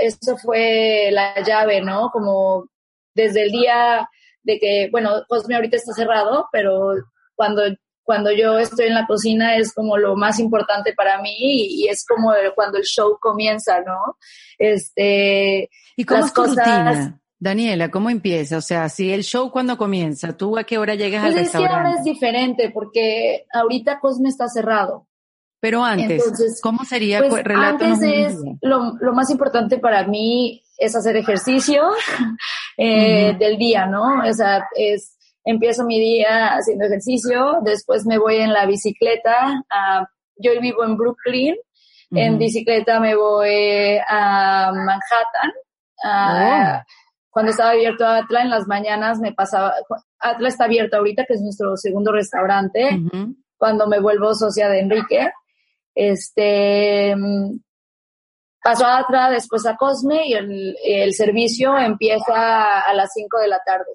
Speaker 2: eso fue la llave, ¿no? Como desde el día de que, bueno, Cosme ahorita está cerrado, pero cuando cuando yo estoy en la cocina es como lo más importante para mí y, y es como el- cuando el show comienza, ¿no? Este,
Speaker 1: ¿Y cómo
Speaker 2: Las
Speaker 1: es tu
Speaker 2: cosas-
Speaker 1: rutina? Daniela, ¿cómo empieza? O sea, si el show cuando comienza, ¿tú a qué hora llegas
Speaker 2: pues
Speaker 1: al
Speaker 2: es que ahora es
Speaker 1: restaurante?
Speaker 2: diferente porque ahorita Cosme está cerrado.
Speaker 1: Pero antes,
Speaker 2: Entonces,
Speaker 1: ¿cómo sería?
Speaker 2: Pues
Speaker 1: relátanos
Speaker 2: antes es, lo, lo más importante para mí es hacer ejercicio eh,
Speaker 1: Ujú.
Speaker 2: del día, ¿no? O sea, es empiezo mi día haciendo ejercicio, después me voy en la bicicleta, yo vivo en Brooklyn, en bicicleta me voy a Manhattan, oh. Cuando estaba abierto Atla en las mañanas me pasaba, Atla está abierto ahorita, que es nuestro segundo restaurante, cuando me vuelvo socia de Enrique, este, paso a Atla, después a Cosme y el, servicio empieza a las 5 de la tarde.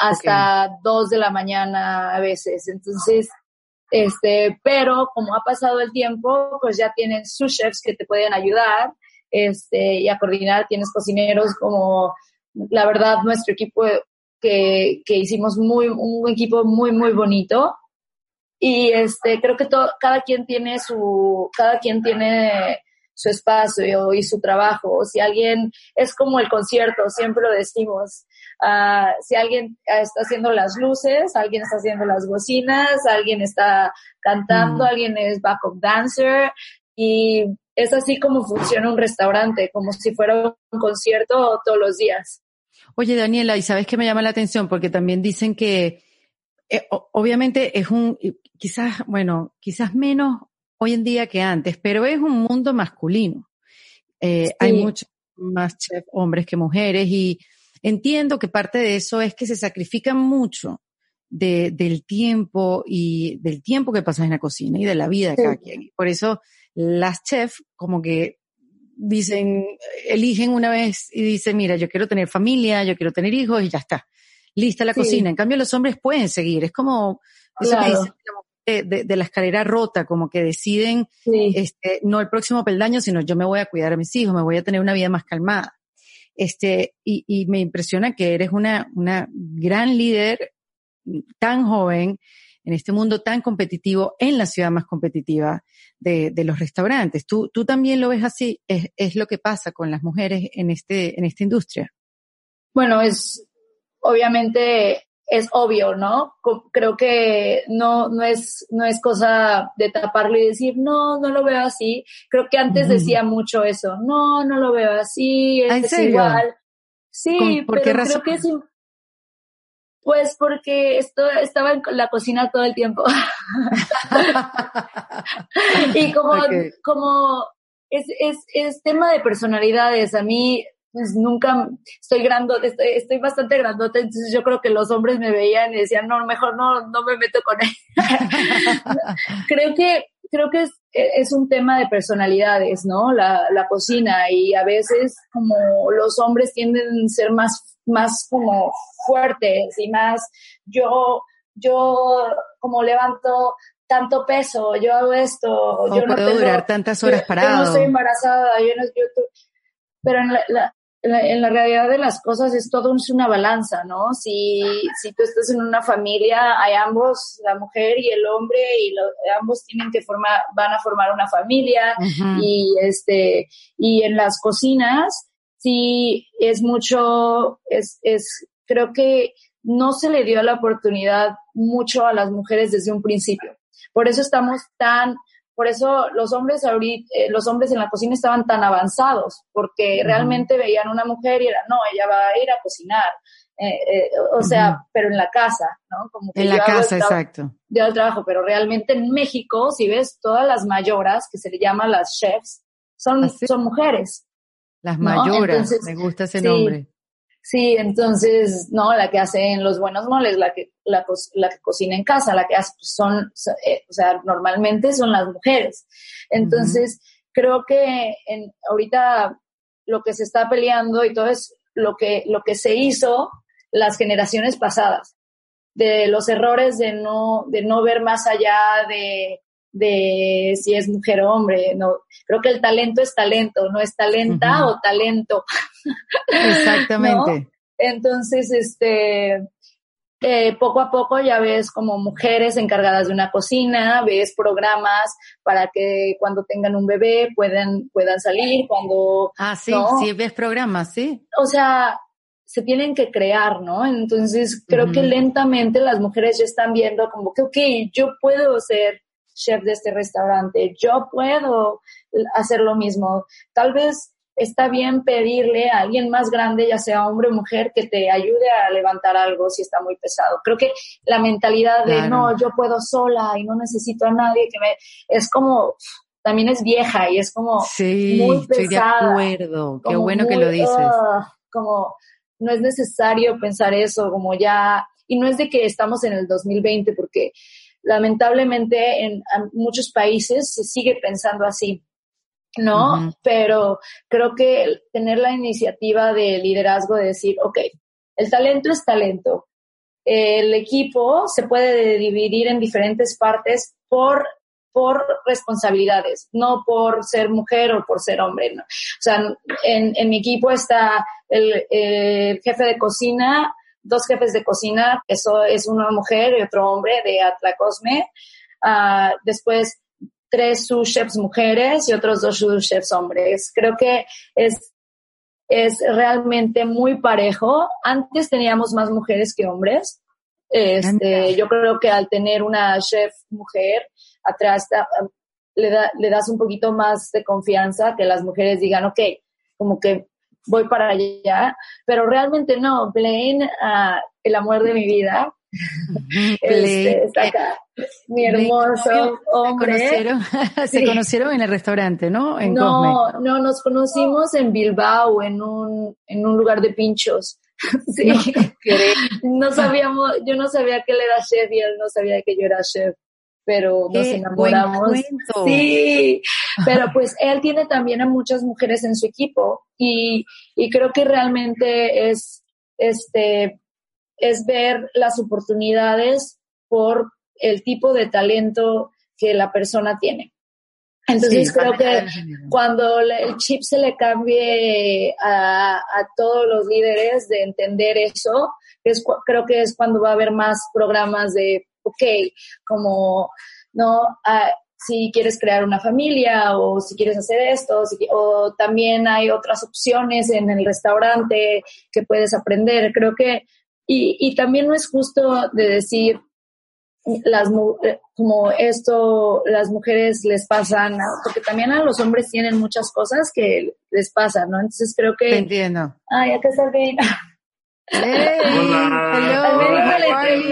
Speaker 2: Hasta 2 de la mañana a veces. Entonces, este, pero como ha pasado el tiempo, pues ya tienen sus chefs que te pueden ayudar, este, y a coordinar, tienes cocineros como, la verdad, nuestro equipo que, que hicimos muy, un equipo muy, muy bonito. Y este, creo que todo, cada quien tiene su, cada quien tiene su espacio y su trabajo. Si alguien, es como el concierto, siempre lo decimos. Uh, si alguien está haciendo las luces, alguien está haciendo las bocinas, alguien está cantando, mm. alguien es backup dancer y es así como funciona un restaurante, como si fuera un concierto todos los días.
Speaker 1: Oye, Daniela, ¿y sabes qué me llama la atención? Porque también dicen que eh, obviamente es un, quizás, bueno, quizás menos hoy en día que antes, pero es un mundo masculino. Eh, hay muchos más chefs hombres que mujeres y entiendo que parte de eso es que se sacrifican mucho de, del tiempo y del tiempo que pasas en la cocina y de la vida de cada quien. Por eso las chefs como que dicen, eligen una vez y dicen, mira, yo quiero tener familia, yo quiero tener hijos y ya está. Lista la cocina. En cambio, los hombres pueden seguir. Es como eso que dicen, de, la escalera rota, como que deciden, este, no el próximo peldaño, sino yo me voy a cuidar a mis hijos, me voy a tener una vida más calmada. Este, y, y me impresiona que eres una, una gran líder tan joven en este mundo tan competitivo, en la ciudad más competitiva de, de los restaurantes. ¿Tú, ¿Tú también lo ves así? ¿Es, ¿Es lo que pasa con las mujeres en, este, en esta industria?
Speaker 2: Bueno, es obviamente es obvio, ¿no? Creo que no, no es, no es cosa de taparlo y decir, no, no lo veo así. Creo que antes decía mucho eso, no, no lo veo así,
Speaker 1: ¿Ah,
Speaker 2: es igual. Sí, pero creo que es, pues porque esto, estaba en la cocina todo el tiempo. y como, como es, es, es tema de personalidades. A mí pues nunca estoy grandote, estoy, estoy, bastante grandote, entonces yo creo que los hombres me veían y decían, no, mejor no, no me meto con él. creo que, creo que es, es, un tema de personalidades, ¿no? La, la cocina y a veces como los hombres tienden a ser más, más como fuertes y más, yo, yo como levanto tanto peso, yo hago esto, yo
Speaker 1: no puedo durar tantas horas parado.
Speaker 2: Yo no estoy embarazada, yo no, yo, pero en la, en la, realidad de las cosas es todo es una balanza, ¿no? Si, si tú estás en una familia, hay ambos, la mujer y el hombre, y ambos tienen que formar, van a formar una familia, y este, y en las cocinas, sí es mucho, es, es, creo que no se le dio la oportunidad mucho a las mujeres desde un principio. Por eso estamos tan por eso los hombres ahorita, eh, los hombres en la cocina estaban tan avanzados, porque realmente veían una mujer y era, no, ella va a ir a cocinar. Eh, eh, o sea, pero en la casa, ¿no?
Speaker 1: Como que en la casa, exacto.
Speaker 2: De al trabajo, pero realmente en México, si ves, todas las mayoras, que se le llaman las chefs, son, ¿Ah, son mujeres.
Speaker 1: Las mayoras, me gusta ese nombre.
Speaker 2: Sí, entonces, no, la que hacen los buenos moles, la que, la, la que cocina en casa, la que hace, pues son, eh, o sea, normalmente son las mujeres. Entonces, creo que en, ahorita lo que se está peleando y todo es lo que, lo que se hizo las generaciones pasadas, de los errores de no, de no ver más allá de, de si es mujer o hombre. No, creo que el talento es talento, no es talenta o talento.
Speaker 1: Exactamente.
Speaker 2: Entonces, este, eh, poco a poco ya ves como mujeres encargadas de una cocina, ves programas para que cuando tengan un bebé puedan, puedan salir, cuando...
Speaker 1: Ah, sí, sí, ves programas, sí.
Speaker 2: O sea, se tienen que crear, ¿no? Entonces, creo que lentamente las mujeres ya están viendo como que, ok, yo puedo ser chef de este restaurante, yo puedo hacer lo mismo. Tal vez está bien pedirle a alguien más grande, ya sea hombre o mujer, que te ayude a levantar algo si está muy pesado. Creo que la mentalidad de no, yo puedo sola y no necesito a nadie que me, es como, también es vieja y es como
Speaker 1: sí, muy pesada. Estoy de acuerdo. Qué bueno que lo dices. Ah,
Speaker 2: como no es necesario pensar eso, como ya, y no es de que estamos en el 2020, porque lamentablemente en muchos países se sigue pensando así. ¿no? Pero creo que tener la iniciativa de liderazgo de decir, ok, el talento es talento. El equipo se puede dividir en diferentes partes por por responsabilidades, no por ser mujer o por ser hombre. ¿no? O sea, en, en mi equipo está el, jefe de cocina, dos jefes de cocina, eso es una mujer y otro hombre de Atlacosme. Uh, después tres sous chefs mujeres y otros dos sous chefs hombres. Creo que es, es realmente muy parejo. Antes teníamos más mujeres que hombres. Este, yo creo que al tener una chef mujer atrás le, da, le das un poquito más de confianza que las mujeres digan, ok, como que voy para allá, pero realmente no, Blaine, uh, el amor de mi vida, este, está acá. Mi hermoso hombre.
Speaker 1: Se conocieron, se conocieron en el restaurante, ¿no? En
Speaker 2: no, no, nos conocimos en Bilbao, en un, en un lugar de pinchos. Sí. No, sabíamos, yo no sabía que él era chef y él no sabía que yo era chef, pero nos enamoramos. Sí, pero pues él tiene también a muchas mujeres en su equipo y, y creo que realmente es, este, es ver las oportunidades por el tipo de talento que la persona tiene. Entonces creo que cuando el chip se le cambie a, a, todos los líderes de entender eso, es, creo que es cuando va a haber más programas de, ok, como, no, ah, si quieres crear una familia o si quieres hacer esto, o también hay otras opciones en el restaurante que puedes aprender. Creo que y, y también no es justo de decir, las eh, como esto las mujeres les pasan, porque también a los hombres tienen muchas cosas que les pasan, ¿no? Entonces creo que...
Speaker 1: Te entiendo.
Speaker 2: Ay, acá está bien.
Speaker 3: Hey,
Speaker 2: Hola. el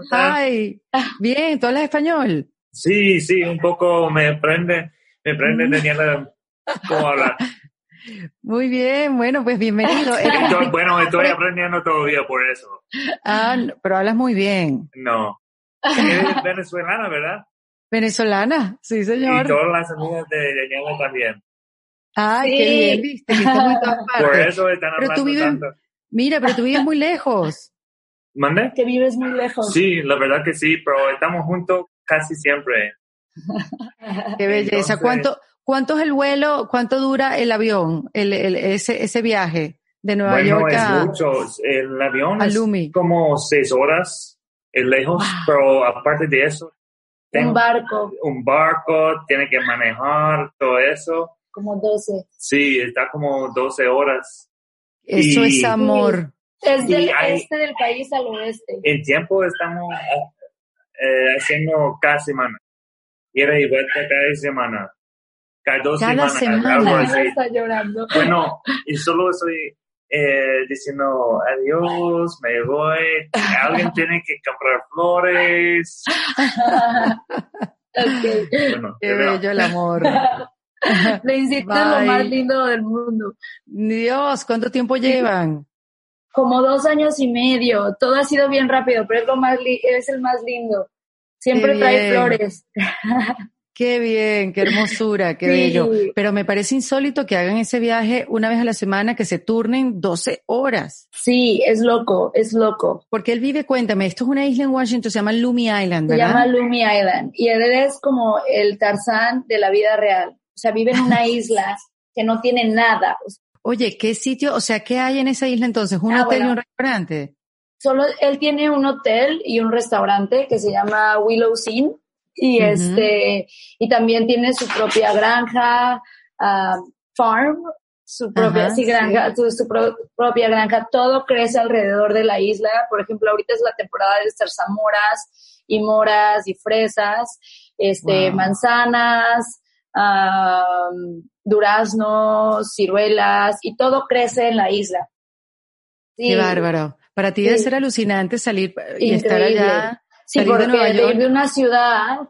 Speaker 1: Ay, bien, ¿tú hablas español?
Speaker 3: Sí, sí, un poco me prende, me prende mm. Daniela cómo hablar.
Speaker 1: Muy bien, bueno, pues bienvenido.
Speaker 3: bueno, estoy aprendiendo todavía por eso.
Speaker 1: Ah, pero hablas muy bien.
Speaker 3: No. Es venezolana, ¿verdad?
Speaker 1: Venezolana, sí, señor.
Speaker 3: Y todas las amigas de Daniela también.
Speaker 1: Ah, qué bien, viste, que está muy
Speaker 3: Por eso están
Speaker 1: pero tú vives, Mira, pero tú vives muy lejos.
Speaker 3: ¿Mande?
Speaker 2: Que vives muy lejos.
Speaker 3: Sí, la verdad que sí, pero estamos juntos casi siempre.
Speaker 1: Qué belleza. ¿Cuánto, ¿Cuánto es el vuelo? ¿Cuánto dura el avión, el, el, ese, ese viaje de Nueva
Speaker 3: bueno,
Speaker 1: York
Speaker 3: a, es mucho. El avión es como seis horas, es lejos, pero aparte de eso,
Speaker 2: un barco.
Speaker 3: Un barco, tiene que manejar todo eso.
Speaker 2: Como 12.
Speaker 3: Sí, está como 12 horas.
Speaker 1: Eso es amor.
Speaker 2: Es del este del país al oeste.
Speaker 3: En tiempo estamos eh, haciendo cada semana. Y y vuelta cada semana cada dos
Speaker 1: Cada
Speaker 3: semanas.
Speaker 2: Semana. Está llorando.
Speaker 3: Bueno, y solo estoy eh, diciendo adiós, me voy, alguien tiene que comprar flores.
Speaker 2: okay.
Speaker 1: bueno, Qué bello el amor.
Speaker 2: Principio es lo más lindo del mundo.
Speaker 1: Dios, ¿cuánto tiempo llevan?
Speaker 2: Como dos años y medio. Todo ha sido bien rápido, pero es lo más es el más lindo. Siempre trae flores.
Speaker 1: Qué bien, qué hermosura, qué bello. Pero me parece insólito que hagan ese viaje una vez a la semana, que se turnen 12 horas.
Speaker 2: Sí, es loco, es loco.
Speaker 1: Porque él vive, cuéntame, esto es una isla en Washington, se llama Lumi Island, ¿verdad?
Speaker 2: Se llama Lumi Island. Y él es como el Tarzán de la vida real. O sea, vive en una isla que no tiene nada.
Speaker 1: Oye, ¿qué sitio, o sea, qué hay en esa isla entonces? ¿Un ah, hotel y un restaurante?
Speaker 2: Solo, él tiene un hotel y un restaurante que se llama Willow Scene y este, y también tiene su propia granja, uh, farm, su propia granja, Su, propia granja, todo crece alrededor de la isla. Por ejemplo, ahorita es la temporada de zarzamoras y moras y fresas, este, manzanas, duraznos, ciruelas y todo crece en la isla.
Speaker 1: Qué bárbaro. Para ti debe ser alucinante salir y estar allá.
Speaker 2: Sí, porque de, de una ciudad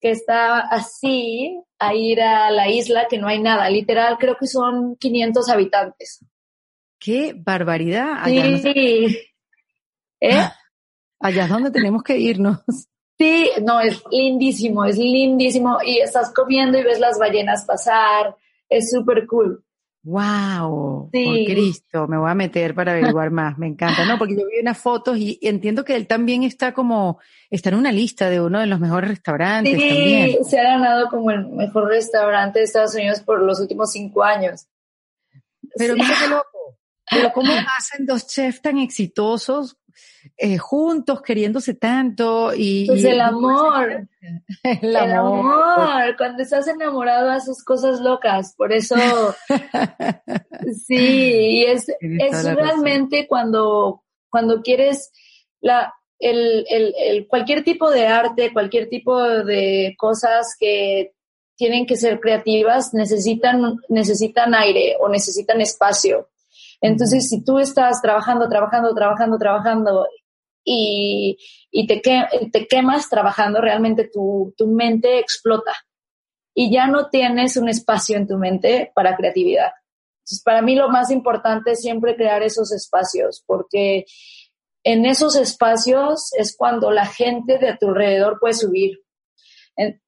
Speaker 2: que está así a ir a la isla que no hay nada. Literal, creo que son 500 habitantes.
Speaker 1: ¡Qué barbaridad! Allá sí.
Speaker 2: ¿Eh?
Speaker 1: Allá es donde tenemos que irnos.
Speaker 2: Sí, no, es lindísimo, es lindísimo. Y estás comiendo y ves las ballenas pasar. Es súper cool.
Speaker 1: ¡Wow! Sí. Por Cristo, me voy a meter para averiguar más. Me encanta. No, porque yo vi unas fotos y entiendo que él también está como, está en una lista de uno de los mejores restaurantes. Sí,
Speaker 2: se ha ganado como el mejor restaurante de Estados Unidos por los últimos cinco años.
Speaker 1: Pero mira qué loco. Pero ¿cómo hacen dos chefs tan exitosos eh, juntos, queriéndose tanto y...
Speaker 2: Pues el amor. El, amor. Cuando estás enamorado haces cosas locas, por eso... sí, y es, es realmente cuando, cuando quieres la, el, el, el, cualquier tipo de arte, cualquier tipo de cosas que tienen que ser creativas, necesitan, necesitan aire o necesitan espacio. Entonces, si tú estás trabajando, trabajando, trabajando, trabajando y, y te, te quemas trabajando, realmente tu, tu mente explota y ya no tienes un espacio en tu mente para creatividad. Entonces, para mí lo más importante es siempre crear esos espacios, porque en esos espacios es cuando la gente de tu alrededor puede subir.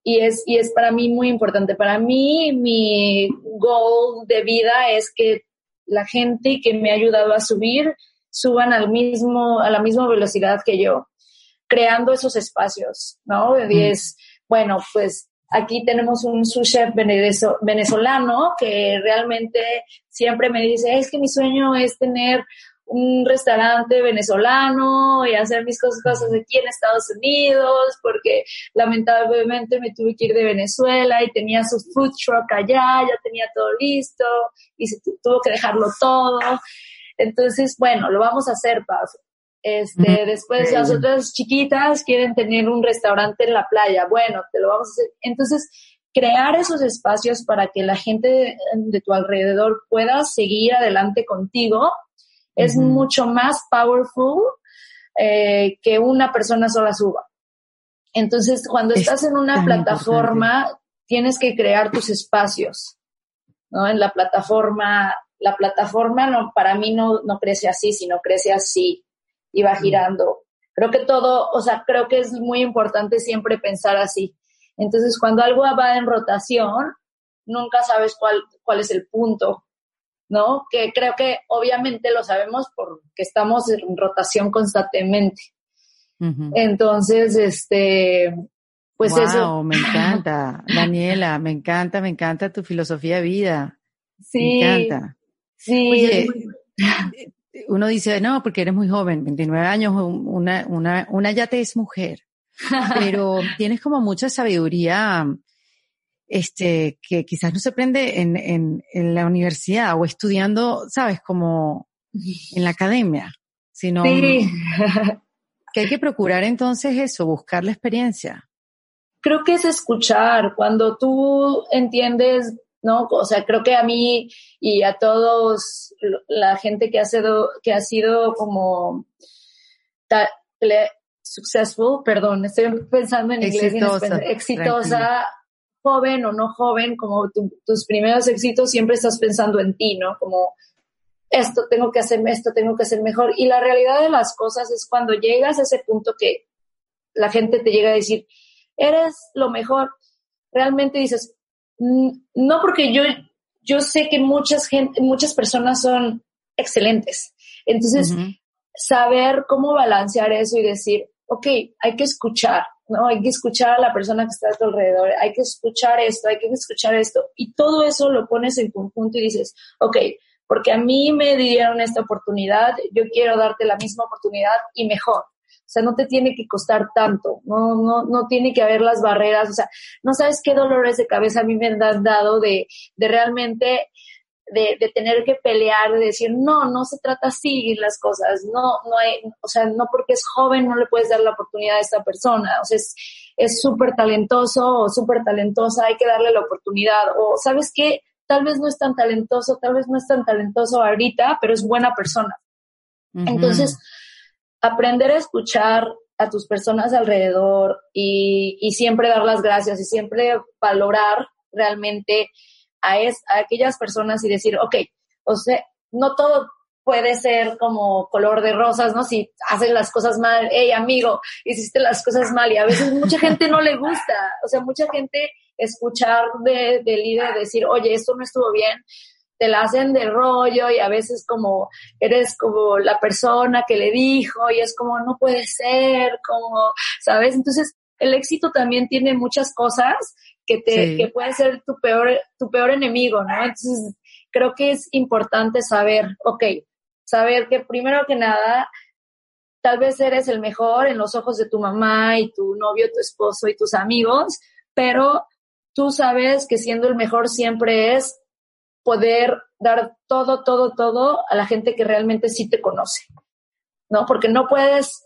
Speaker 2: Y es, y es para mí muy importante. Para mí, mi goal de vida es que la gente que me ha ayudado a subir suban al mismo, a la misma velocidad que yo, creando esos espacios, ¿no? Y es, bueno, pues aquí tenemos un sous chef venezolano que realmente siempre me dice, es que mi sueño es tener un restaurante venezolano y hacer mis cosas, aquí en Estados Unidos, porque lamentablemente me tuve que ir de Venezuela y tenía su food truck allá, ya tenía todo listo y se tuvo que dejarlo todo. Entonces, bueno, lo vamos a hacer, Paz. Este, después las otras chiquitas quieren tener un restaurante en la playa. Bueno, te lo vamos a hacer. Entonces, crear esos espacios para que la gente de tu alrededor pueda seguir adelante contigo es mucho más powerful eh, que una persona sola suba. Entonces, cuando estás en una plataforma, tienes que crear tus espacios, ¿no? En la plataforma, la plataforma no, para mí no, no crece así, sino crece así y va girando. Creo que todo, o sea, creo que es muy importante siempre pensar así. Entonces, cuando algo va en rotación, nunca sabes cuál, cuál es el punto ¿no? Que creo que obviamente lo sabemos porque estamos en rotación constantemente. Entonces, este, pues eso.
Speaker 1: Me encanta, Daniela, me encanta, me encanta tu filosofía de vida. Sí. Me encanta.
Speaker 2: Sí.
Speaker 1: Oye, uno dice, no, porque eres muy joven, 29 años, una, una, una ya te es mujer, pero tienes como mucha sabiduría este, que quizás no se aprende en, en, en la universidad o estudiando, sabes, como en la academia, sino que hay que procurar entonces eso, buscar la experiencia.
Speaker 2: Creo que es escuchar, cuando tú entiendes, ¿no? O sea, creo que a mí y a todos la gente que ha sido, que ha sido como successful, perdón, estoy pensando en inglés, exitosa, exitosa joven o no joven, como tus primeros éxitos, siempre estás pensando en ti, ¿no? Como esto tengo que hacer, esto tengo que hacer mejor. Y la realidad de las cosas es cuando llegas a ese punto que la gente te llega a decir, eres lo mejor, realmente dices, mm, no porque yo, yo sé que muchas, gente, muchas personas son excelentes. Entonces, saber cómo balancear eso y decir, ok, hay que escuchar, ¿no? Hay que escuchar a la persona que está a tu alrededor, hay que escuchar esto, hay que escuchar esto. Y todo eso lo pones en conjunto y dices, ok, porque a mí me dieron esta oportunidad, yo quiero darte la misma oportunidad y mejor. O sea, no te tiene que costar tanto, no, no, no tiene que haber las barreras, o sea, no sabes qué dolores de cabeza a mí me han dado de, de realmente de, de, tener que pelear, de decir, no, no se trata así las cosas, no, no hay, o sea, no porque es joven no le puedes dar la oportunidad a esta persona, o sea, es súper talentoso o súper talentosa, hay que darle la oportunidad, o sabes qué, tal vez no es tan talentoso, tal vez no es tan talentoso ahorita, pero es buena persona. Entonces, aprender a escuchar a tus personas alrededor y, y, siempre dar las gracias y siempre valorar realmente a, es, a aquellas personas y decir, ok, o sea, no todo puede ser como color de rosas, ¿no? Si haces las cosas mal, hey amigo, hiciste las cosas mal y a veces mucha gente no le gusta, o sea, mucha gente escuchar de, de líder decir, oye, esto no estuvo bien, te la hacen de rollo y a veces como eres como la persona que le dijo y es como no puede ser, como, ¿sabes? Entonces, el éxito también tiene muchas cosas que te que puede ser tu peor tu peor enemigo, ¿no? Entonces, creo que es importante saber, ok, saber que primero que nada tal vez eres el mejor en los ojos de tu mamá y tu novio, tu esposo y tus amigos, pero tú sabes que siendo el mejor siempre es poder dar todo, todo, todo a la gente que realmente sí te conoce, ¿no? Porque no puedes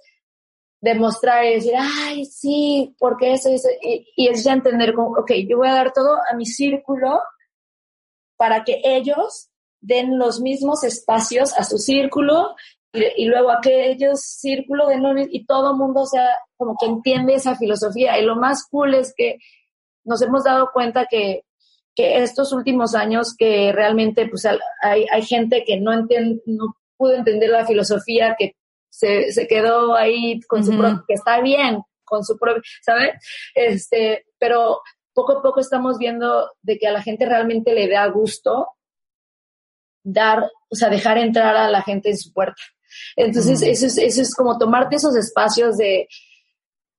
Speaker 2: demostrar y decir, ay, sí, porque eso, eso, y, y es ya entender como, ok, yo voy a dar todo a mi círculo para que ellos den los mismos espacios a su círculo y, y luego aquellos círculos den y todo mundo sea como que entiende esa filosofía. Y lo más cool es que nos hemos dado cuenta que, que estos últimos años que realmente pues hay, hay gente que no, entiende, no pudo entender la filosofía, que se, se quedó ahí con su propio, que está bien, con su propio, ¿sabes? Este, pero poco a poco estamos viendo de que a la gente realmente le da gusto dar, o sea, dejar entrar a la gente en su puerta. Entonces, eso, es, eso es como tomarte esos espacios de,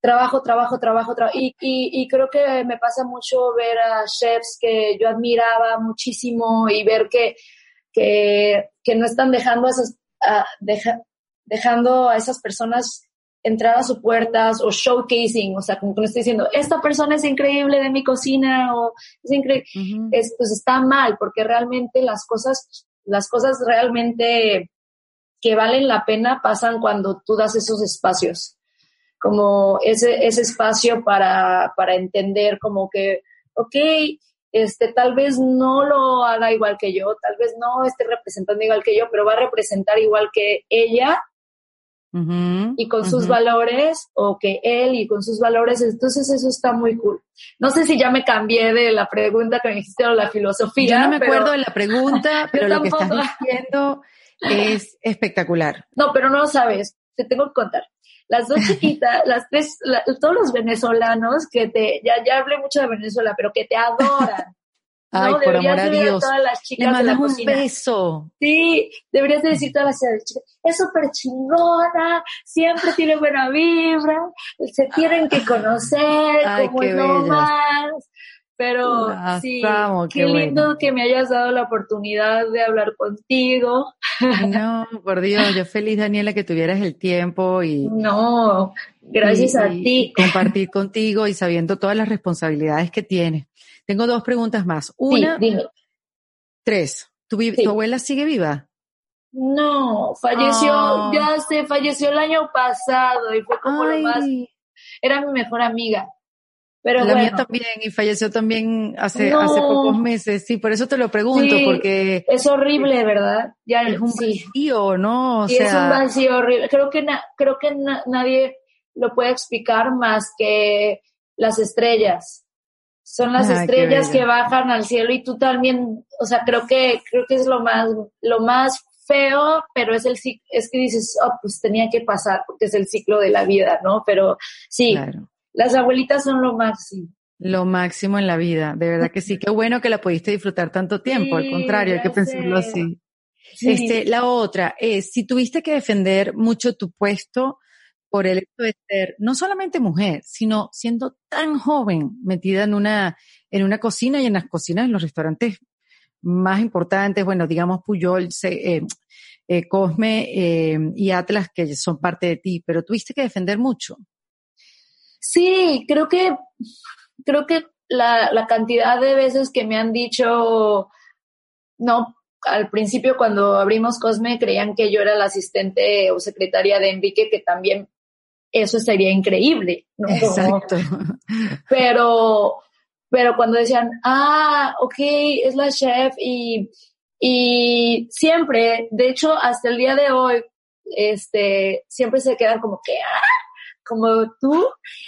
Speaker 2: trabajo, trabajo, trabajo, trabajo. Y, y, y, creo que me pasa mucho ver a chefs que yo admiraba muchísimo y ver que, que, que no están dejando a esas, a, deja, dejando a esas personas entrar a sus puertas o showcasing, o sea, como que no estoy diciendo, esta persona es increíble de mi cocina o es increíble, uh -huh. pues está mal, porque realmente las cosas, las cosas realmente que valen la pena pasan cuando tú das esos espacios como ese, ese espacio para, para entender como que, ok, este, tal vez no lo haga igual que yo, tal vez no esté representando igual que yo, pero va a representar igual que ella uh -huh, y con uh -huh. sus valores o que él y con sus valores, entonces eso está muy cool. No sé si ya me cambié de la pregunta que me dijiste o la filosofía.
Speaker 1: Yo no me pero... acuerdo de la pregunta, pero lo que estás diciendo es espectacular.
Speaker 2: No, pero no lo sabes, te tengo que contar las dos chiquitas, las tres, la, todos los venezolanos que te, ya, ya hablé mucho de Venezuela, pero que te adoran.
Speaker 1: Ay,
Speaker 2: ¿no?
Speaker 1: por amor a Dios.
Speaker 2: A todas las chicas
Speaker 1: Le mandas un
Speaker 2: cocina.
Speaker 1: beso.
Speaker 2: Sí, deberías de decir todas las chicas, es súper chingona, siempre tiene buena vibra, se tienen que conocer,
Speaker 1: Ay,
Speaker 2: como
Speaker 1: qué
Speaker 2: no más. Pero
Speaker 1: Las
Speaker 2: sí,
Speaker 1: amo,
Speaker 2: qué,
Speaker 1: qué
Speaker 2: lindo
Speaker 1: bueno.
Speaker 2: que me hayas dado la oportunidad de hablar contigo.
Speaker 1: No, por Dios, yo feliz, Daniela, que tuvieras el tiempo y,
Speaker 2: No, gracias
Speaker 1: y-
Speaker 2: a ti.
Speaker 1: compartir contigo y sabiendo todas las responsabilidades que tienes. Tengo dos preguntas más. Una,
Speaker 2: Sí,
Speaker 1: tres. ¿Tu,
Speaker 2: Sí.
Speaker 1: tu abuela sigue viva?
Speaker 2: No, falleció,
Speaker 1: Ah.
Speaker 2: ya se falleció el año pasado y fue como lo más, era mi mejor amiga. Pero
Speaker 1: la mía
Speaker 2: bueno,
Speaker 1: también y falleció también hace,
Speaker 2: No.
Speaker 1: hace pocos meses. Sí, por eso te lo pregunto,
Speaker 2: Sí.
Speaker 1: porque
Speaker 2: es horrible, ¿verdad? Ya
Speaker 1: es un
Speaker 2: sí,
Speaker 1: vacío, ¿no? O
Speaker 2: sí, es un vacío horrible. Creo que na- creo que na- nadie lo puede explicar más que las estrellas. Son las
Speaker 1: qué
Speaker 2: estrellas que bajan al cielo y tú también, o sea, creo que creo que es lo más lo más feo, pero es el es que dices, oh, pues tenía que pasar porque es el ciclo de la vida, ¿no? Pero sí,
Speaker 1: claro.
Speaker 2: las abuelitas son lo máximo.
Speaker 1: Lo máximo en la vida, de verdad que sí. Qué bueno que la pudiste disfrutar tanto tiempo, al contrario, hay que pensarlo
Speaker 2: sé.
Speaker 1: así.
Speaker 2: Sí.
Speaker 1: Este, la otra es, si tuviste que defender mucho tu puesto por el hecho de ser no solamente mujer, sino siendo tan joven, metida en una, en una cocina y en las cocinas en los restaurantes más importantes, bueno, digamos Puyol, eh, eh, Cosme eh, y Atlas, que son parte de ti, pero tuviste que defender mucho.
Speaker 2: Sí, creo que, creo que la, la cantidad de veces que me han dicho, no, al principio cuando abrimos Cosme creían que yo era la asistente o secretaria de Enrique, que también eso sería increíble, ¿no?
Speaker 1: Exacto.
Speaker 2: pero, pero cuando decían, ah, ok, es la chef y, y siempre, de hecho, hasta el día de hoy, este, siempre se quedan como que, ah, como tú,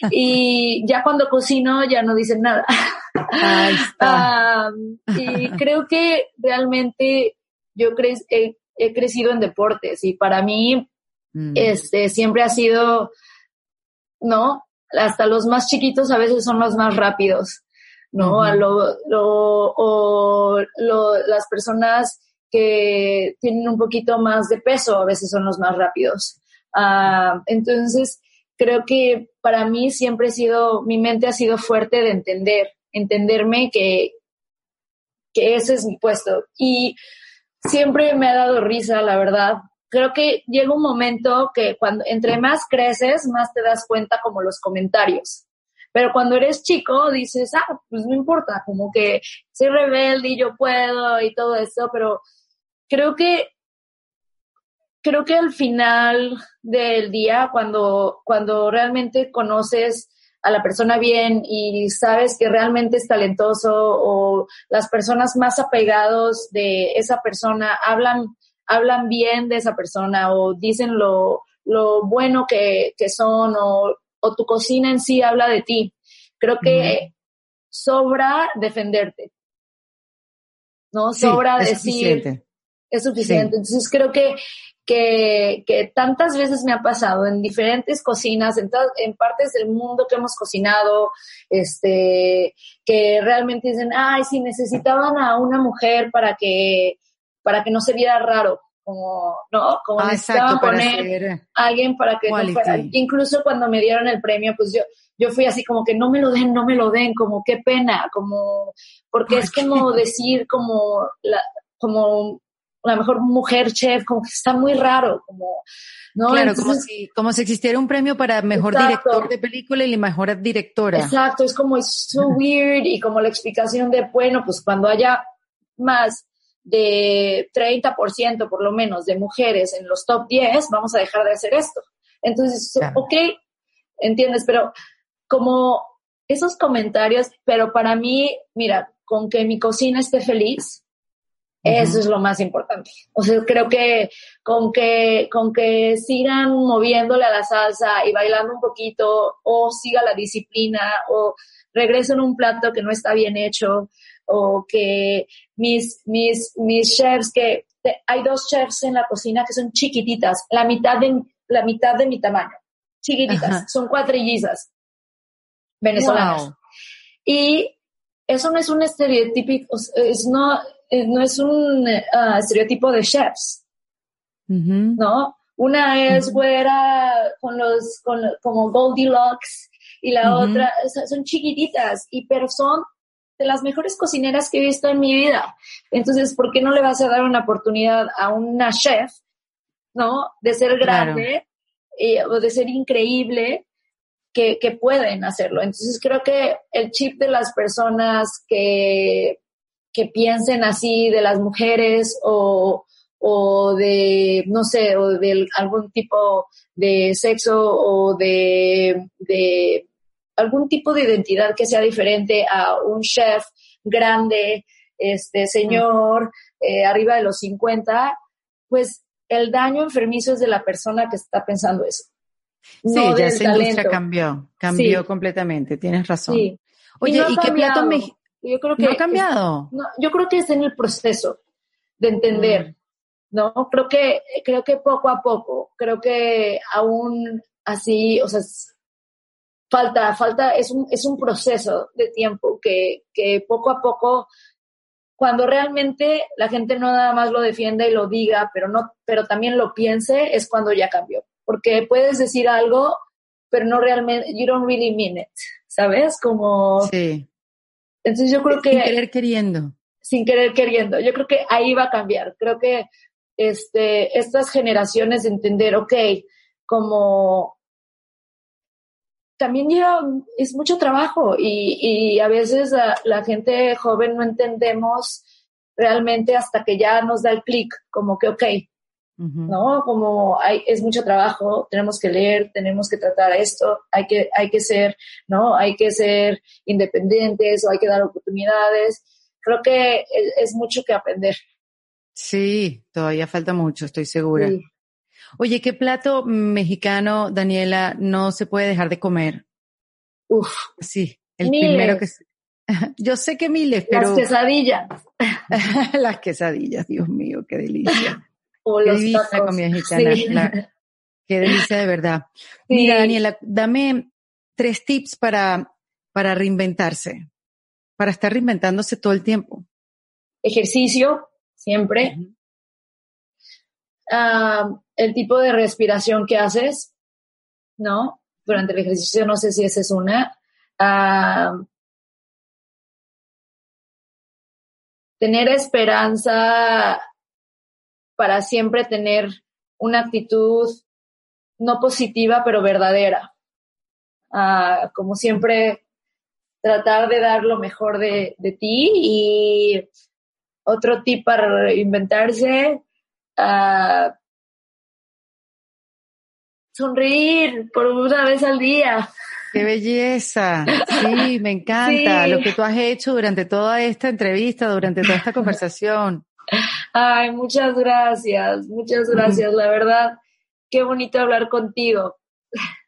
Speaker 2: y ya cuando cocino ya no dicen nada.
Speaker 1: Ahí está.
Speaker 2: y creo que realmente yo cre he, he, crecido en deportes y para mí, mm. este, siempre ha sido, ¿no? Hasta los más chiquitos a veces son los más rápidos. ¿no? A lo, lo, o lo, las personas que tienen un poquito más de peso a veces son los más rápidos. Uh, entonces, creo que para mí siempre he sido, mi mente ha sido fuerte de entender, entenderme que, que ese es mi puesto. Y siempre me ha dado risa, la verdad. Creo que llega un momento que cuando entre más creces, más te das cuenta como los comentarios. Pero cuando eres chico dices, ah, pues no importa, como que soy rebelde y yo puedo y todo eso, pero creo que creo que al final del día, cuando, cuando realmente conoces a la persona bien y sabes que realmente es talentoso o las personas más apegados de esa persona hablan, hablan bien de esa persona o dicen lo, lo bueno que, que son o o tu cocina en sí habla de ti. Creo que sobra defenderte. ¿No? Sobra decir. Suficiente. Es suficiente. Entonces creo que, que, que, tantas veces me ha pasado en diferentes cocinas, en, en partes del mundo que hemos cocinado, este, que realmente dicen, ay, si necesitaban a una mujer para que, para que no se viera raro como, ¿no? Como ah, necesitaban poner a alguien para que no fuera. Incluso cuando me dieron el premio, pues yo, yo fui así como que no me lo den, no me lo den, como qué pena, como, porque es como decir como la, como la mejor mujer chef, como que está muy raro, como, ¿no?
Speaker 1: Claro, como, si, como si existiera un premio para mejor director de película y la mejor directora.
Speaker 2: Exacto, es como, es so weird y como la explicación de, bueno, pues cuando haya más de 30% por lo menos de mujeres en los top 10, vamos a dejar de hacer esto. Entonces, ok, entiendes, pero como esos comentarios, pero para mí, mira, con que mi cocina esté feliz, eso es lo más importante. O sea, creo que con que con que sigan moviéndole a la salsa y bailando un poquito o siga la disciplina o regresen un plato que no está bien hecho o que mis, mis, mis chefs, que hay dos chefs en la cocina que son chiquititas, la mitad de, la mitad de mi tamaño, chiquititas, son cuatrillizas venezolanas. Y eso no es un estereotipo, es no, eh, no es un uh, estereotipo de chefs, ¿no? Una es güera con los, con, como Goldilocks y la otra, son chiquititas, y pero son de las mejores cocineras que he visto en mi vida. Entonces, ¿por qué no le vas a dar una oportunidad a una chef, ¿no? De ser grande eh, o de ser increíble que, que, pueden hacerlo. Entonces, creo que el chip de las personas que, que piensen así de las mujeres o, o de, no sé, o de algún tipo de sexo o de, de algún tipo de identidad que sea diferente a un chef grande, este señor, eh, arriba de los 50, pues el daño enfermizo es de la persona que está pensando eso.
Speaker 1: Sí, ya esa industria cambió, cambió completamente, tienes razón. Oye, ¿y, qué plato me... Yo creo que ¿No ha cambiado?
Speaker 2: yo creo que es en el proceso de entender, mm. ¿no? Creo que, creo que poco a poco, creo que aún así, o sea, falta, falta, es un, es un proceso de tiempo que, que poco a poco, cuando realmente la gente no nada más lo defienda y lo diga, pero no, pero también lo piense, es cuando ya cambió. Porque puedes decir algo, pero no realmente, you don't really mean it, ¿sabes? Como...
Speaker 1: Sí.
Speaker 2: Entonces yo creo que...
Speaker 1: Sin querer queriendo.
Speaker 2: Sin querer queriendo. Yo creo que ahí va a cambiar. Creo que este, estas generaciones de entender, ok, como también lleva, es mucho trabajo y, y a veces la, gente joven no entendemos realmente hasta que ya nos da el clic, como que, ok, ¿no? Como hay, es mucho trabajo, tenemos que leer, tenemos que tratar esto, hay que, hay que ser, ¿no? Hay que ser independientes o hay que dar oportunidades. Creo que es, mucho que aprender.
Speaker 1: Sí, todavía falta mucho, estoy segura. Oye, ¿qué plato mexicano, Daniela, no se puede dejar de comer?
Speaker 2: Uf.
Speaker 1: Sí, el primero que... Yo sé que miles, pero...
Speaker 2: Las quesadillas.
Speaker 1: Las quesadillas, Dios mío, qué delicia.
Speaker 2: O
Speaker 1: qué
Speaker 2: los
Speaker 1: delicia la comida mexicana. qué delicia de verdad. Mira, Daniela, dame tres tips para, para reinventarse, para estar reinventándose todo el tiempo.
Speaker 2: Ejercicio, siempre. Ah, el tipo de respiración que haces, ¿no? Durante el ejercicio, no sé si esa es una. Ah, tener esperanza para siempre tener una actitud no positiva, pero verdadera. Ah, como siempre, tratar de dar lo mejor de, ti y otro tip para inventarse, uh, sonreír por una vez al día.
Speaker 1: Qué belleza. Sí, me encanta lo que tú has hecho durante toda esta entrevista, durante toda esta conversación.
Speaker 2: Ay, muchas gracias, muchas gracias. La verdad, qué bonito hablar contigo.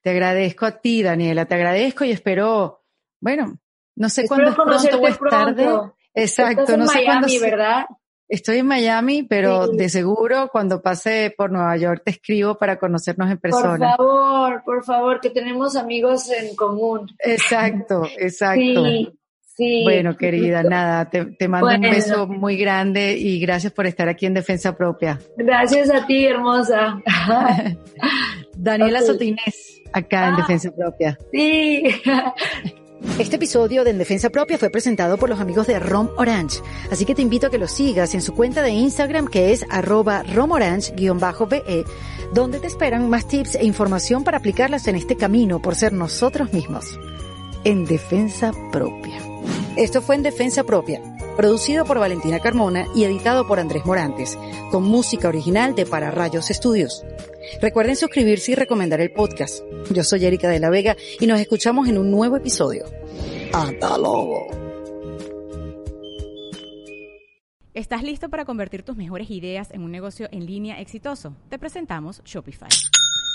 Speaker 1: Te agradezco a ti, Daniela, te agradezco y espero, bueno, no sé cuándo es pronto o es tarde. Exacto, no sé cuándo.
Speaker 2: ¿verdad?
Speaker 1: Estoy en Miami, pero de seguro cuando pase por Nueva York te escribo para conocernos en persona.
Speaker 2: Por favor, por favor, que tenemos amigos en común.
Speaker 1: Exacto, exacto. Bueno, querida, nada, te, mando un beso muy grande y gracias por estar aquí en Defensa Propia.
Speaker 2: Gracias a ti, hermosa.
Speaker 1: Daniela Sotinés, acá en ah, Defensa Propia.
Speaker 2: Sí.
Speaker 1: Este episodio de En Defensa Propia fue presentado por los amigos de Rom Orange, así que te invito a que los sigas en su cuenta de Instagram que es arroba romorange-be, donde te esperan más tips e información para aplicarlas en este camino por ser nosotros mismos. En Defensa Propia. Esto fue En Defensa Propia, producido por Valentina Carmona y editado por Andrés Morantes, con música original de Para Rayos Estudios. Recuerden suscribirse y recomendar el podcast. Yo soy Erika de la Vega y nos escuchamos en un nuevo episodio. Hasta luego.
Speaker 4: ¿Estás listo para convertir tus mejores ideas en un negocio en línea exitoso? Te presentamos Shopify.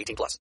Speaker 5: 18 plus.